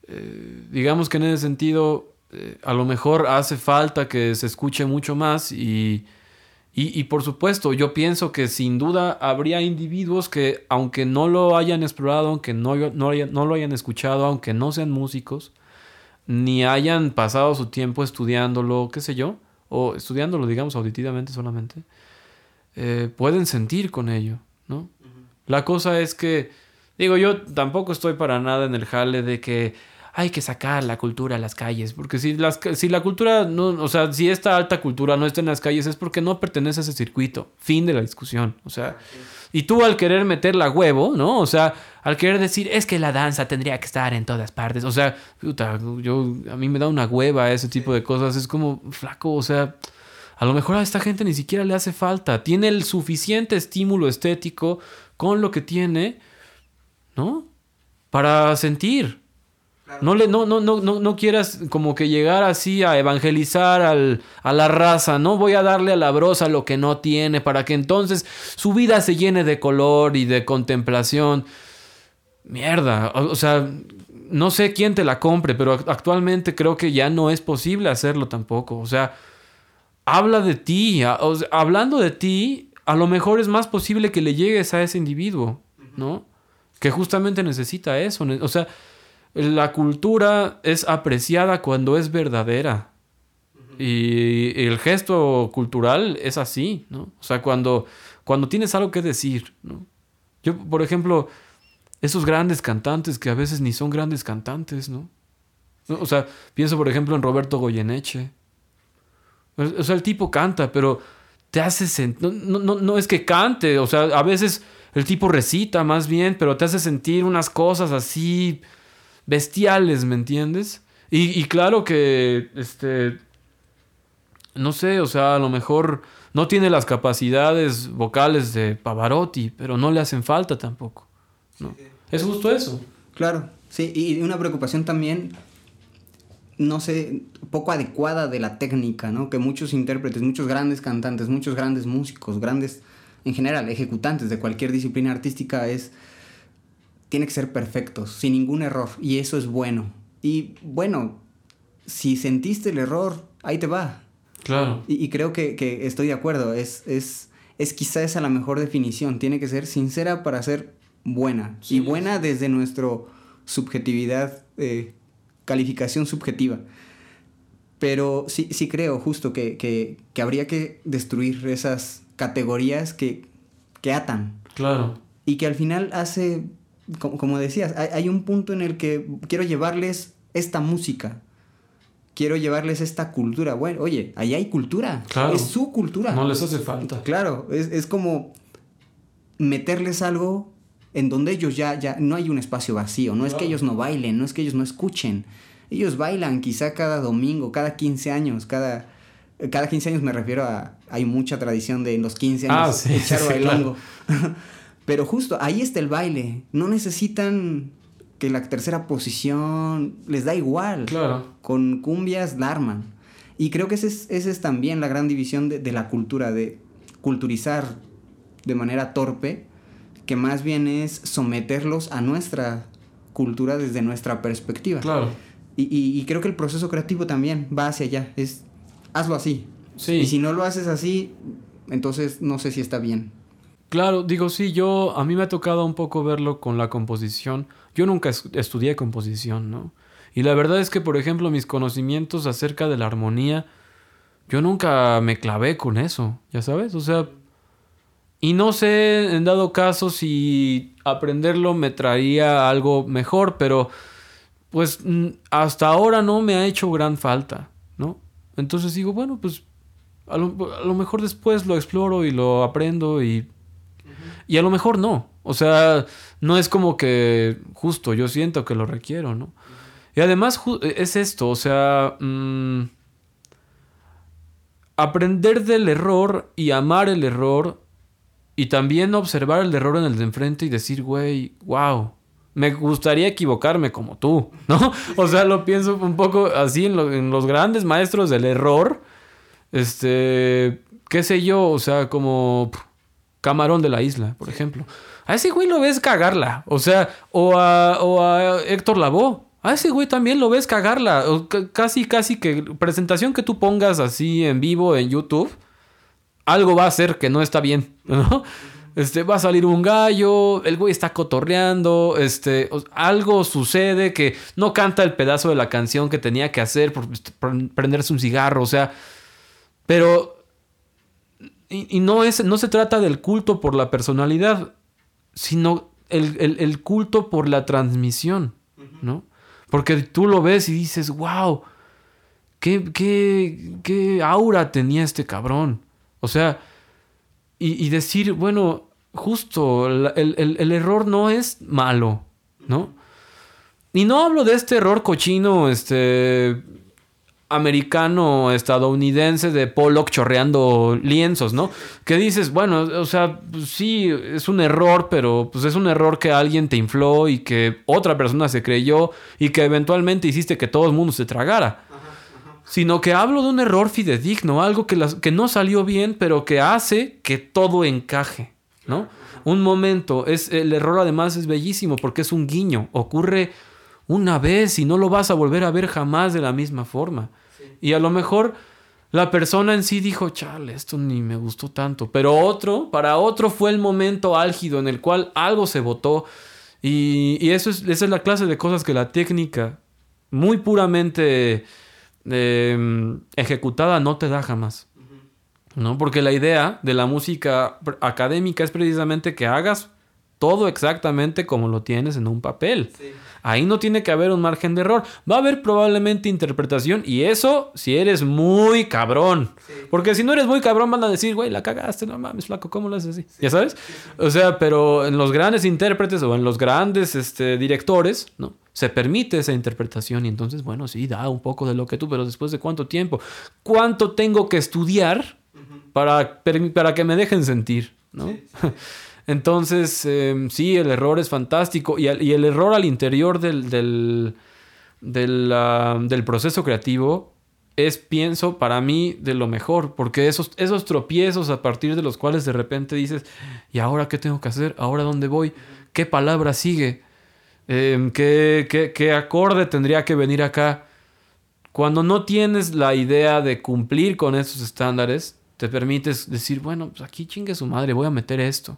Eh, digamos que en ese sentido, eh, a lo mejor hace falta que se escuche mucho más y y, por supuesto, yo pienso que sin duda habría individuos que, aunque no lo hayan explorado, aunque no, no, no, lo hayan escuchado, aunque no sean músicos, ni hayan pasado su tiempo estudiándolo, qué sé yo, o estudiándolo, digamos, auditivamente solamente, eh, pueden sentir con ello, ¿no? La cosa es que, digo, yo tampoco estoy para nada en el jale de que hay que sacar la cultura a las calles, porque si, las, si la cultura, no, o sea, si esta alta cultura no está en las calles es porque no pertenece a ese circuito, fin de la discusión, o sea, y tú al querer meterla huevo, ¿no? O sea, al querer decir, es que la danza tendría que estar en todas partes, o sea, puta, yo, a mí me da una hueva ese tipo de cosas, es como, flaco, o sea... A lo mejor a esta gente ni siquiera le hace falta. Tiene el suficiente estímulo estético con lo que tiene, ¿no? Para sentir. No, le, no, no, no, no, quieras como que llegar así a evangelizar al, a la raza. No voy a darle a la brosa lo que no tiene para que entonces su vida se llene de color y de contemplación. Mierda. O, sea, no sé quién te la compre, pero actualmente creo que ya no es posible hacerlo tampoco. O sea, habla de ti. hablando de ti, a lo mejor es más posible que le llegues a ese individuo, ¿no? que justamente necesita eso. O sea, la cultura es apreciada cuando es verdadera. Y el gesto cultural es así, ¿no? O sea, cuando, cuando tienes algo que decir, ¿no? Yo, por ejemplo, esos grandes cantantes que a veces ni son grandes cantantes, ¿no? O sea, pienso por ejemplo en Roberto Goyeneche. O sea, el tipo canta, pero te hace sentir... No, no, no, es que cante, o sea, a veces el tipo recita más bien, pero te hace sentir unas cosas así bestiales, ¿me entiendes? Y, y claro que, este, no sé, o sea, a lo mejor no tiene las capacidades vocales de Pavarotti, pero no le hacen falta tampoco. ¿no? Es justo eso. Claro, sí, y una preocupación también, no sé, poco adecuada de la técnica, ¿no? Que muchos intérpretes, muchos grandes cantantes, muchos grandes músicos, grandes, en general, ejecutantes de cualquier disciplina artística es, tiene que ser perfectos, sin ningún error, y eso es bueno. Y bueno, si sentiste el error, ahí te va. Claro. Y, creo que, estoy de acuerdo, es, es, es quizá esa la mejor definición, tiene que ser sincera para ser buena. Y buena desde nuestra subjetividad, eh, calificación subjetiva. Pero sí, sí creo justo que, que, que, habría que destruir esas categorías que, que atan. Claro. Y que al final hace, como, como decías, hay, hay, un punto en el que quiero llevarles esta música. Quiero llevarles esta cultura. Bueno, oye, ahí hay cultura. Claro. Es su cultura. No les hace falta. Claro, es, es como meterles algo en donde ellos ya, ya no hay un espacio vacío, no es que ellos no bailen, no es que ellos no escuchen, ellos bailan quizá cada domingo, cada 15 años, cada, cada 15 años me refiero a, hay mucha tradición de en los 15 años ah, echar bailongo. Pero justo ahí está el baile, no necesitan que la tercera posición les da igual, claro. con cumbias la arman. Y creo que esa es, ese es también la gran división de, de la cultura, de culturizar de manera torpe que más bien es someterlos a nuestra cultura desde nuestra perspectiva. Claro. Y, creo que el proceso creativo también va hacia allá. Es hazlo así. Sí. Y si no lo haces así, entonces no sé si está bien. Claro, digo, sí, yo, a mí me ha tocado un poco verlo con la composición. Yo nunca estudié composición, ¿no? Y la verdad es que, por ejemplo, mis conocimientos acerca de la armonía, yo nunca me clavé con eso, ya sabes, o sea, y no sé, en dado caso, si aprenderlo me traería algo mejor, pero pues hasta ahora no me ha hecho gran falta, ¿no? Entonces digo, bueno, pues a lo, mejor después lo exploro y lo aprendo y... Y a lo mejor no. O sea, no es como que justo, yo siento que lo requiero, ¿no? Y además es esto, o sea... Mm, aprender del error y amar el error y también observar el error en el de enfrente y decir, güey, wow, me gustaría equivocarme como tú, ¿no? O sea, lo pienso un poco así en, los grandes maestros del error. Este, qué sé yo, o sea, como Camarón de la Isla, por ejemplo. A ese güey lo ves cagarla, o sea, o a, o a Héctor Lavoe. A ese güey también lo ves cagarla. casi, casi que presentación que tú pongas así en vivo en YouTube algo va a ser que no está bien, ¿no? Este, va a salir un gallo, el güey está cotorreando, este, algo sucede que no canta el pedazo de la canción que tenía que hacer por, prenderse un cigarro, o sea, pero... Y, no, es, no se trata del culto por la personalidad, sino el, culto por la transmisión, ¿no? Porque tú lo ves y dices, wow, qué, qué, qué aura tenía este cabrón. O sea, y, decir, bueno, justo, el, error no es malo, ¿no? Y no hablo de este error cochino, este americano, estadounidense de Pollock chorreando lienzos, ¿no? Que dices, bueno, o sea, pues sí, es un error, pero pues es un error que alguien te infló y que otra persona se creyó y que eventualmente hiciste que todo el mundo se tragara sino que hablo de un error fidedigno, algo que, que no salió bien, pero que hace que todo encaje, ¿no? Un momento, es, el error además es bellísimo porque es un guiño, ocurre una vez y no lo vas a volver a ver jamás de la misma forma. Y a lo mejor la persona en sí dijo, chale, esto ni me gustó tanto, pero otro, para otro fue el momento álgido en el cual algo se votó Y, y eso es, esa es la clase de cosas que la técnica, muy puramente eh, ejecutada, no te da jamás. ¿No? Porque la idea de la música académica es precisamente que hagas todo exactamente como lo tienes en un papel. Ahí no tiene que haber un margen de error. Va a haber probablemente interpretación y eso si eres muy cabrón. Porque si no eres muy cabrón van a decir, güey, la cagaste, no mames, flaco, ¿cómo lo haces así? ¿Ya sabes? O sea, pero en los grandes intérpretes o en los grandes este, directores, ¿no? Se permite esa interpretación y entonces, bueno, sí, da un poco de lo que tú, pero después de cuánto tiempo, cuánto tengo que estudiar para, para que me dejen sentir, ¿no? Entonces, em, sí, el error es fantástico y, el error al interior del, del, del, proceso creativo es, pienso, para mí de lo mejor, porque esos, esos tropiezos a partir de los cuales de repente dices, ¿y ahora qué tengo que hacer? ¿Ahora dónde voy? ¿Qué palabra sigue? Em, ¿qué, qué, qué acorde tendría que venir acá? Cuando no tienes la idea de cumplir con esos estándares, te permites decir, bueno, pues aquí chingue su madre, voy a meter esto.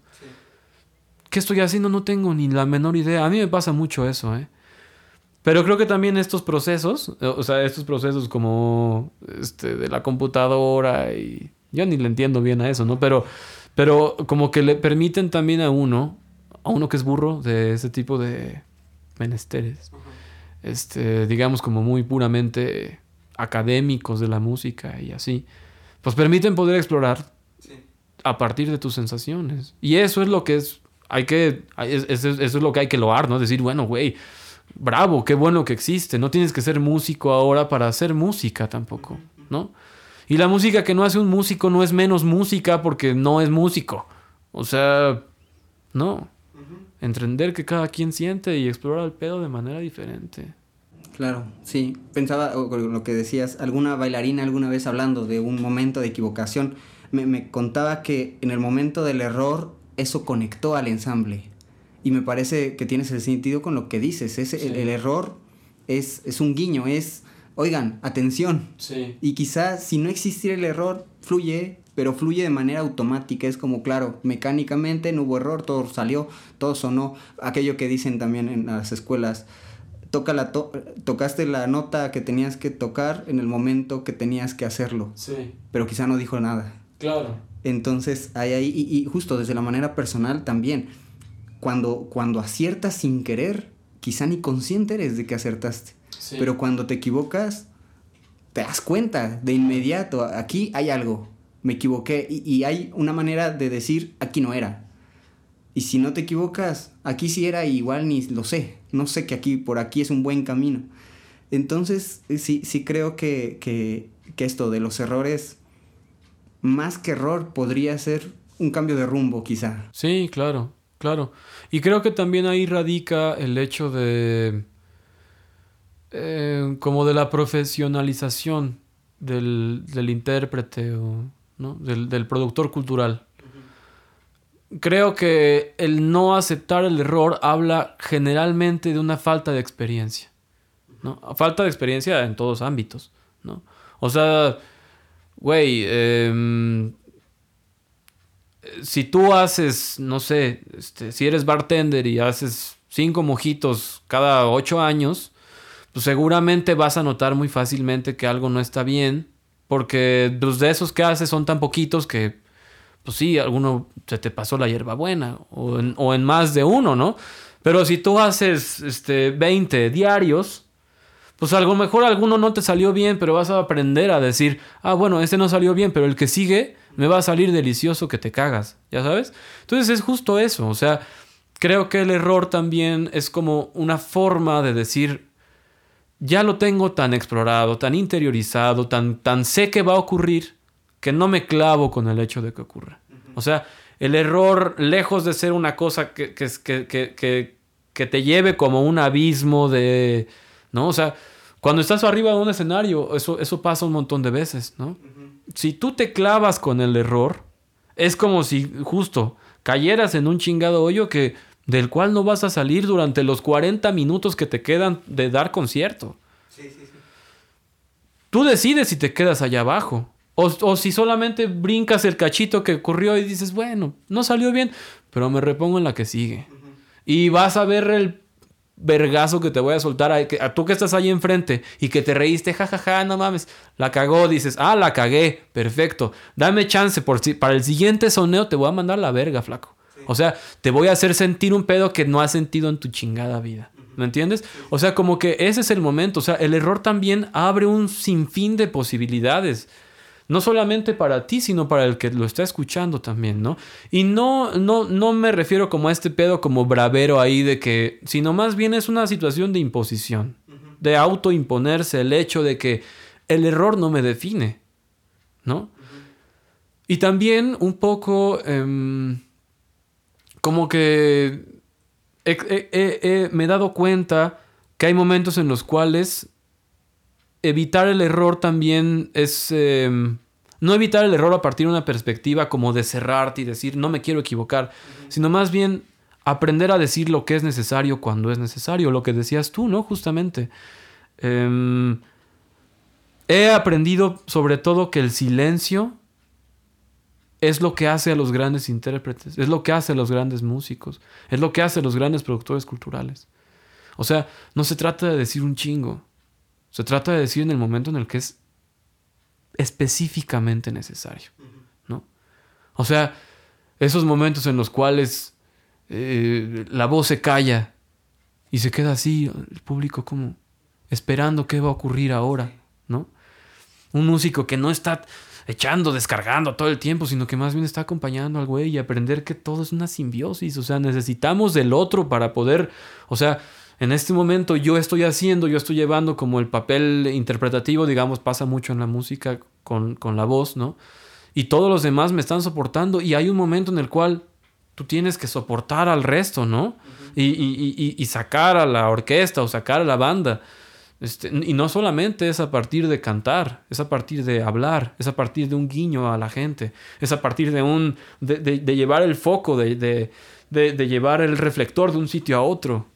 ¿Qué estoy haciendo? No tengo ni la menor idea. A mí me pasa mucho eso, ¿eh? Pero creo que también estos procesos, o sea, estos procesos como este, de la computadora y yo ni le entiendo bien a eso, ¿no? Pero, pero como que le permiten también a uno, a uno que es burro de ese tipo de menesteres, este, digamos como muy puramente académicos de la música y así pues permiten poder explorar a partir de tus sensaciones. Y eso es lo que es, hay que, eso, es lo que hay que loar, ¿no? Decir, bueno, güey, bravo, qué bueno que existe. No tienes que ser músico ahora para hacer música tampoco, ¿no? Y la música que no hace un músico no es menos música porque no es músico. O sea, no. Entender que cada quien siente y explora el pedo de manera diferente. Claro, sí. Pensaba lo que decías, alguna bailarina alguna vez hablando de un momento de equivocación, me, contaba que en el momento del error eso conectó al ensamble. Y me parece que tienes el sentido con lo que dices. Es, el, error es, es un guiño, es, oigan, atención. Sí. Y quizás si no existiera el error, fluye, pero fluye de manera automática. Es como, claro, mecánicamente no hubo error, todo salió, todo sonó. Aquello que dicen también en las escuelas, toca la tocaste la nota que tenías que tocar en el momento que tenías que hacerlo. Sí. Pero quizá no dijo nada. Claro. Entonces, hay ahí, y, justo desde la manera personal también, cuando, cuando aciertas sin querer, quizá ni consciente eres de que acertaste. Sí. Pero cuando te equivocas, te das cuenta de inmediato, aquí hay algo, me equivoqué, y, y hay una manera de decir, aquí no era. Y si no te equivocas, aquí sí era igual ni lo sé. No sé que aquí, por aquí es un buen camino. Entonces, eh, sí, sí creo que, que, que esto de los errores, más que error, podría ser un cambio de rumbo, quizá. Sí, claro, claro. Y creo que también ahí radica el hecho de... Eh, como de la profesionalización del, del intérprete o ¿no? del, del productor cultural creo que el no aceptar el error habla generalmente de una falta de experiencia. ¿no? Falta de experiencia en todos ámbitos. ¿no? O sea, güey, em, si tú haces, no sé, este, si eres bartender y haces cinco mojitos cada ocho años, pues seguramente vas a notar muy fácilmente que algo no está bien, porque pues, de esos que haces son tan poquitos que pues sí, alguno se te pasó la hierbabuena o en, o en más de uno, ¿no? Pero si tú haces este, 20 diarios, pues a lo mejor alguno no te salió bien, pero vas a aprender a decir, ah, bueno, este no salió bien, pero el que sigue me va a salir delicioso que te cagas, ¿ya sabes? Entonces es justo eso, o sea, creo que el error también es como una forma de decir, ya lo tengo tan explorado, tan interiorizado, tan, tan sé que va a ocurrir, que no me clavo con el hecho de que ocurra. O sea, el error, lejos de ser una cosa que, que, que, que, te lleve como un abismo de... ¿No? O sea, cuando estás arriba de un escenario, eso, eso pasa un montón de veces, ¿no? Si tú te clavas con el error, es como si justo cayeras en un chingado hoyo que del cual no vas a salir durante los 40 minutos que te quedan de dar concierto. Sí, sí, sí. Tú decides si te quedas allá abajo. O, si solamente brincas el cachito que ocurrió y dices, bueno, no salió bien, pero me repongo en la que sigue. Y vas a ver el vergazo que te voy a soltar a, a, tú que estás ahí enfrente y que te reíste, jajaja, no mames, la cagó, dices, ah, la cagué, perfecto, dame chance, por si, para el siguiente soneo te voy a mandar la verga, flaco. O sea, te voy a hacer sentir un pedo que no has sentido en tu chingada vida. ¿Me entiendes? O sea, como que ese es el momento. O sea, el error también abre un sinfín de posibilidades. No solamente para ti, sino para el que lo está escuchando también, ¿no? Y no, no, no me refiero como a este pedo como bravero ahí de que, sino más bien es una situación de imposición, de autoimponerse el hecho de que el error no me define, ¿no? Y también un poco em, como que me he dado cuenta que hay momentos en los cuales evitar el error también es... Em, no evitar el error a partir de una perspectiva como de cerrarte y decir no me quiero equivocar, sino más bien aprender a decir lo que es necesario cuando es necesario, lo que decías tú, ¿no? Justamente. Em, he aprendido sobre todo que el silencio es lo que hace a los grandes intérpretes, es lo que hace a los grandes músicos, es lo que hace a los grandes productores culturales. O sea, no se trata de decir un chingo, se trata de decir en el momento en el que es específicamente necesario, ¿no? O sea, esos momentos en los cuales eh, la voz se calla y se queda así, el público como esperando qué va a ocurrir ahora, ¿no? Un músico que no está echando, descargando todo el tiempo, sino que más bien está acompañando al güey y aprender que todo es una simbiosis. O sea, necesitamos del otro para poder, o sea, en este momento yo estoy haciendo, yo estoy llevando como el papel interpretativo, digamos, pasa mucho en la música con, la voz, ¿no? Y todos los demás me están soportando y hay un momento en el cual tú tienes que soportar al resto, ¿no? y, y, sacar a la orquesta o sacar a la banda. Este, y no solamente es a partir de cantar, es a partir de hablar, es a partir de un guiño a la gente, es a partir de un de, de, llevar el foco, de, de, llevar el reflector de un sitio a otro.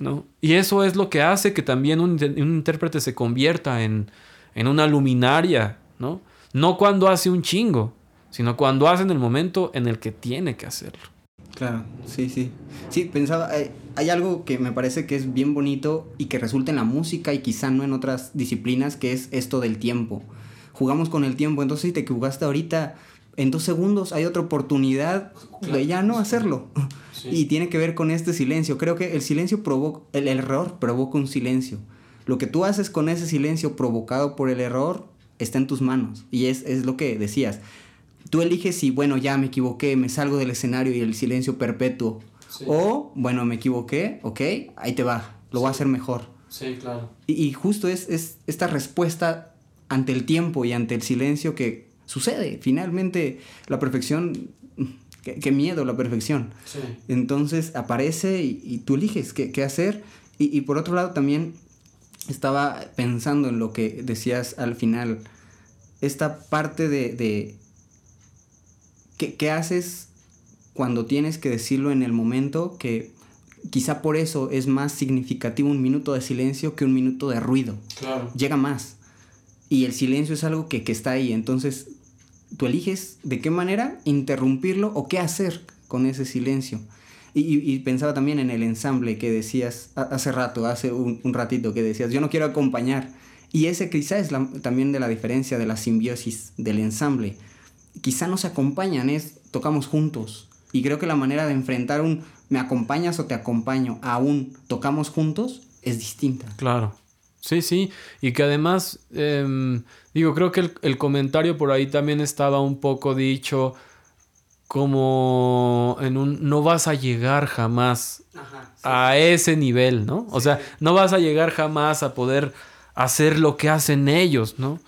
¿No? Y eso es lo que hace que también un, un intérprete se convierta en, en, una luminaria, ¿no? No cuando hace un chingo, sino cuando hace en el momento en el que tiene que hacerlo. Claro, sí, sí. Sí, pensaba, eh, hay algo que me parece que es bien bonito y que resulta en la música y quizá no en otras disciplinas, que es esto del tiempo. Jugamos con el tiempo, entonces si te equivocaste ahorita, en dos segundos hay otra oportunidad de ya no hacerlo. Y tiene que ver con este silencio. Creo que el silencio provoca, el error provoca un silencio. Lo que tú haces con ese silencio provocado por el error está en tus manos. Y es, es lo que decías tú eliges si, bueno, ya me equivoqué, me salgo del escenario y el silencio perpetuo. O, bueno, me equivoqué, ok, ahí te va, lo voy a hacer mejor. Sí, claro. Y, justo es, es, esta respuesta ante el tiempo y ante el silencio que sucede. Finalmente, la perfección, qué, miedo la perfección. Sí. Entonces aparece y, tú eliges qué, qué hacer. Y, y, por otro lado también estaba pensando en lo que decías al final. Esta parte de, de ¿Qué, haces cuando tienes que decirlo en el momento que quizá por eso es más significativo un minuto de silencio que un minuto de ruido? Claro. Llega más. Y el silencio es algo que, está ahí. Entonces, tú eliges de qué manera interrumpirlo o qué hacer con ese silencio. Y, pensaba también en el ensamble que decías hace rato, hace un, ratito que decías, yo no quiero acompañar. Y ese quizá es también de la diferencia de la simbiosis del ensamble quizá nos acompañan, es tocamos juntos. Y creo que la manera de enfrentar un me acompañas o te acompaño a un tocamos juntos es distinta. Claro. Sí, sí. Y que además, em, digo, creo que el, comentario por ahí también estaba un poco dicho como en un no vas a llegar jamás a ese nivel, ¿no? O sea, no vas a llegar jamás a poder hacer lo que hacen ellos, ¿no?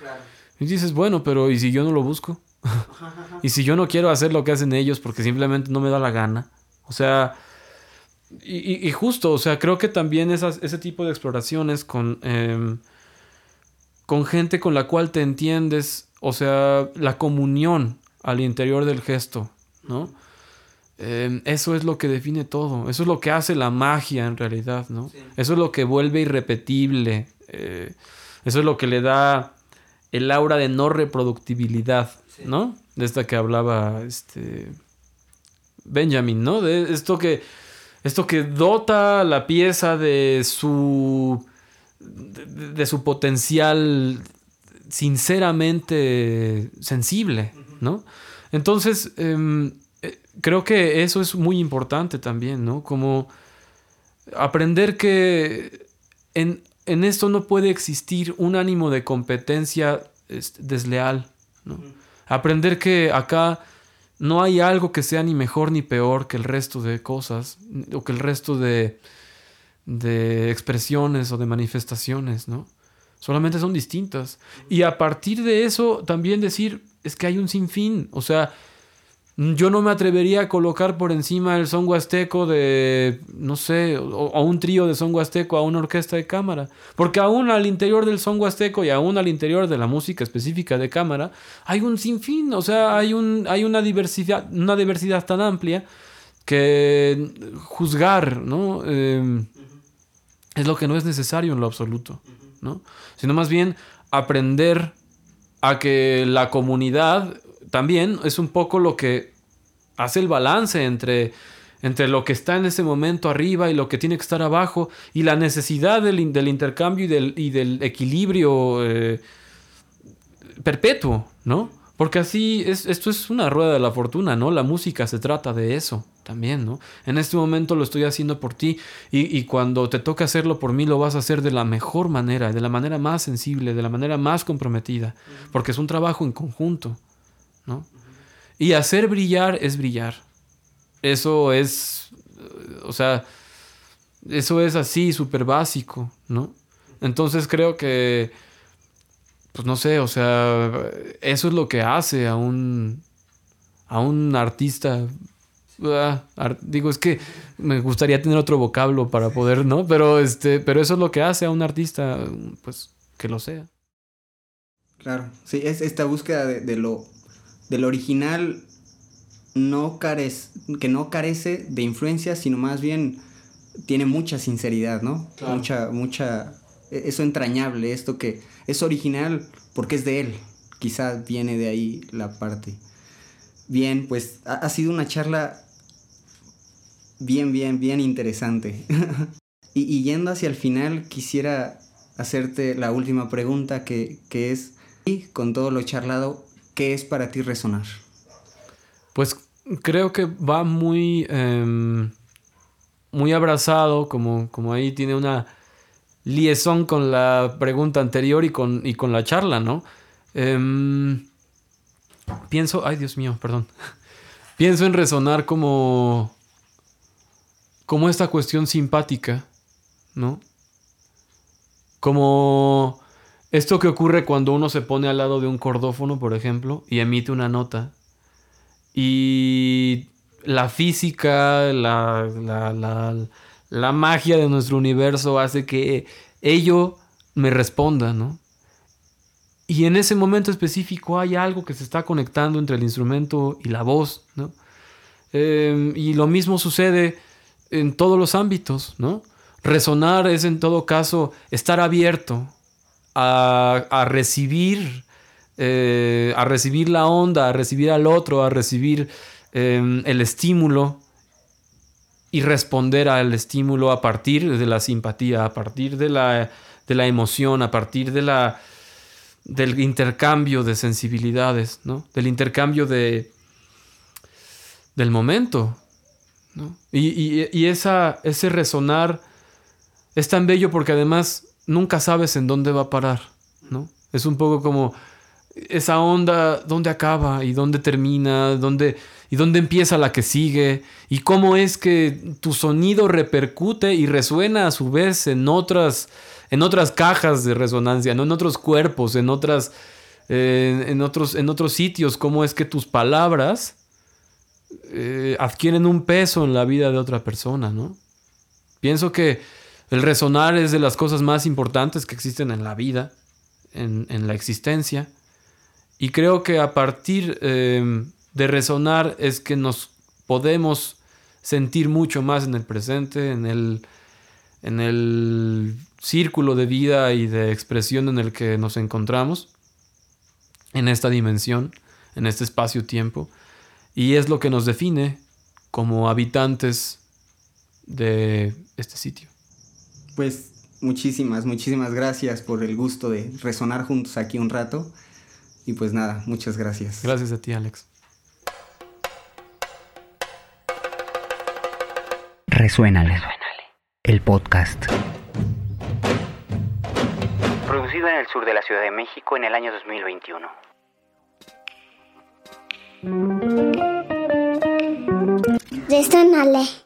Y dices, bueno, pero ¿y si yo no lo busco? y si yo no quiero hacer lo que hacen ellos porque simplemente no me da la gana. O sea, y, justo, o sea, creo que también ese tipo de exploraciones con, em, con gente con la cual te entiendes, o sea, la comunión al interior del gesto, ¿no? Em, eso es lo que define todo, eso es lo que hace la magia en realidad, ¿no? Eso es lo que vuelve irrepetible, eh, eso es lo que le da el aura de no reproductibilidad ¿no? De esta que hablaba este Benjamin, ¿no? De esto que esto que dota la pieza de su, de, su potencial sinceramente sensible, ¿no? Entonces, em, eh, creo que eso es muy importante también, ¿no? Como aprender que en, en esto no puede existir un ánimo de competencia desleal, ¿no? Aprender que acá no hay algo que sea ni mejor ni peor que el resto de cosas o que el resto de, de expresiones o de manifestaciones, ¿no? Solamente son distintas. Y a partir de eso también decir, es que hay un sinfín, o sea, yo no me atrevería a colocar por encima el son huasteco de, no sé, o, un trío de son huasteco a una orquesta de cámara. Porque aún al interior del son huasteco y aún al interior de la música específica de cámara, hay un sinfín, o sea, hay, un, hay una, diversidad, una diversidad tan amplia que juzgar, ¿no? Em, es lo que no es necesario en lo absoluto, ¿no? Sino más bien aprender a que la comunidad también es un poco lo que hace el balance entre, entre lo que está en ese momento arriba y lo que tiene que estar abajo y la necesidad del, intercambio y del, equilibrio eh, perpetuo, ¿no? Porque así, es, esto es una rueda de la fortuna, ¿no? La música se trata de eso también, ¿no? En este momento lo estoy haciendo por ti y, y, cuando te toca hacerlo por mí lo vas a hacer de la mejor manera, de la manera más sensible, de la manera más comprometida, porque es un trabajo en conjunto. ¿no? Y hacer brillar es brillar. Eso es, o sea, eso es así, súper básico, ¿no? Entonces creo que, pues no sé, o sea, eso es lo que hace a un, a un artista. Ah, digo, es que me gustaría tener otro vocablo para poder, ¿no? Pero, este, pero eso es lo que hace a un artista, pues, que lo sea. Claro, sí, es esta búsqueda de lo del original no carece, que no carece de influencia, sino más bien tiene mucha sinceridad, ¿no? Mucha, mucha, e, eso entrañable, esto que es original porque es de él, quizá viene de ahí la parte. Bien, pues ha, sido una charla bien, bien, bien interesante. y, y, yendo hacia el final, quisiera hacerte la última pregunta que, que es, y con todo lo charlado, ¿qué es para ti resonar? Pues creo que va muy, em, muy abrazado, como, como ahí tiene una liaison con la pregunta anterior y con, y con la charla, ¿no? Em, pienso, ay Dios mío, perdón. pienso en resonar como, como esta cuestión simpática, ¿no? Como esto que ocurre cuando uno se pone al lado de un cordófono, por ejemplo, y emite una nota. Y la física, la, la, magia de nuestro universo hace que ello me responda, ¿no? Y en ese momento específico hay algo que se está conectando entre el instrumento y la voz, ¿no? Em, y lo mismo sucede en todos los ámbitos, ¿no? Resonar es en todo caso estar abierto a, recibir, eh, a recibir la onda, a recibir al otro, a recibir em, el estímulo y responder al estímulo a partir de la simpatía, a partir de la, de la emoción, a partir de la, del intercambio de sensibilidades, ¿no? del intercambio de, del momento. Y, y, esa, ese resonar es tan bello porque además nunca sabes en dónde va a parar, ¿no? Es un poco como esa onda, dónde acaba y dónde termina, dónde, y dónde empieza la que sigue, y cómo es que tu sonido repercute y resuena a su vez en otras, en otras cajas de resonancia, ¿no? en otros cuerpos, en, otras, en, otros, en otros sitios, cómo es que tus palabras eh, adquieren un peso en la vida de otra persona, ¿no? Pienso que el resonar es de las cosas más importantes que existen en la vida, en, la existencia. Y creo que a partir em, de resonar es que nos podemos sentir mucho más en el presente, en el, en el círculo de vida y de expresión en el que nos encontramos, en esta dimensión, en este espacio-tiempo. Y es lo que nos define como habitantes de este sitio. Pues muchísimas, muchísimas gracias por el gusto de resonar juntos aquí un rato. Y pues nada, muchas gracias. Gracias a ti, Alex. Resuénale. El podcast. Producido en el sur de la Ciudad de México en el año 2021. Resónale.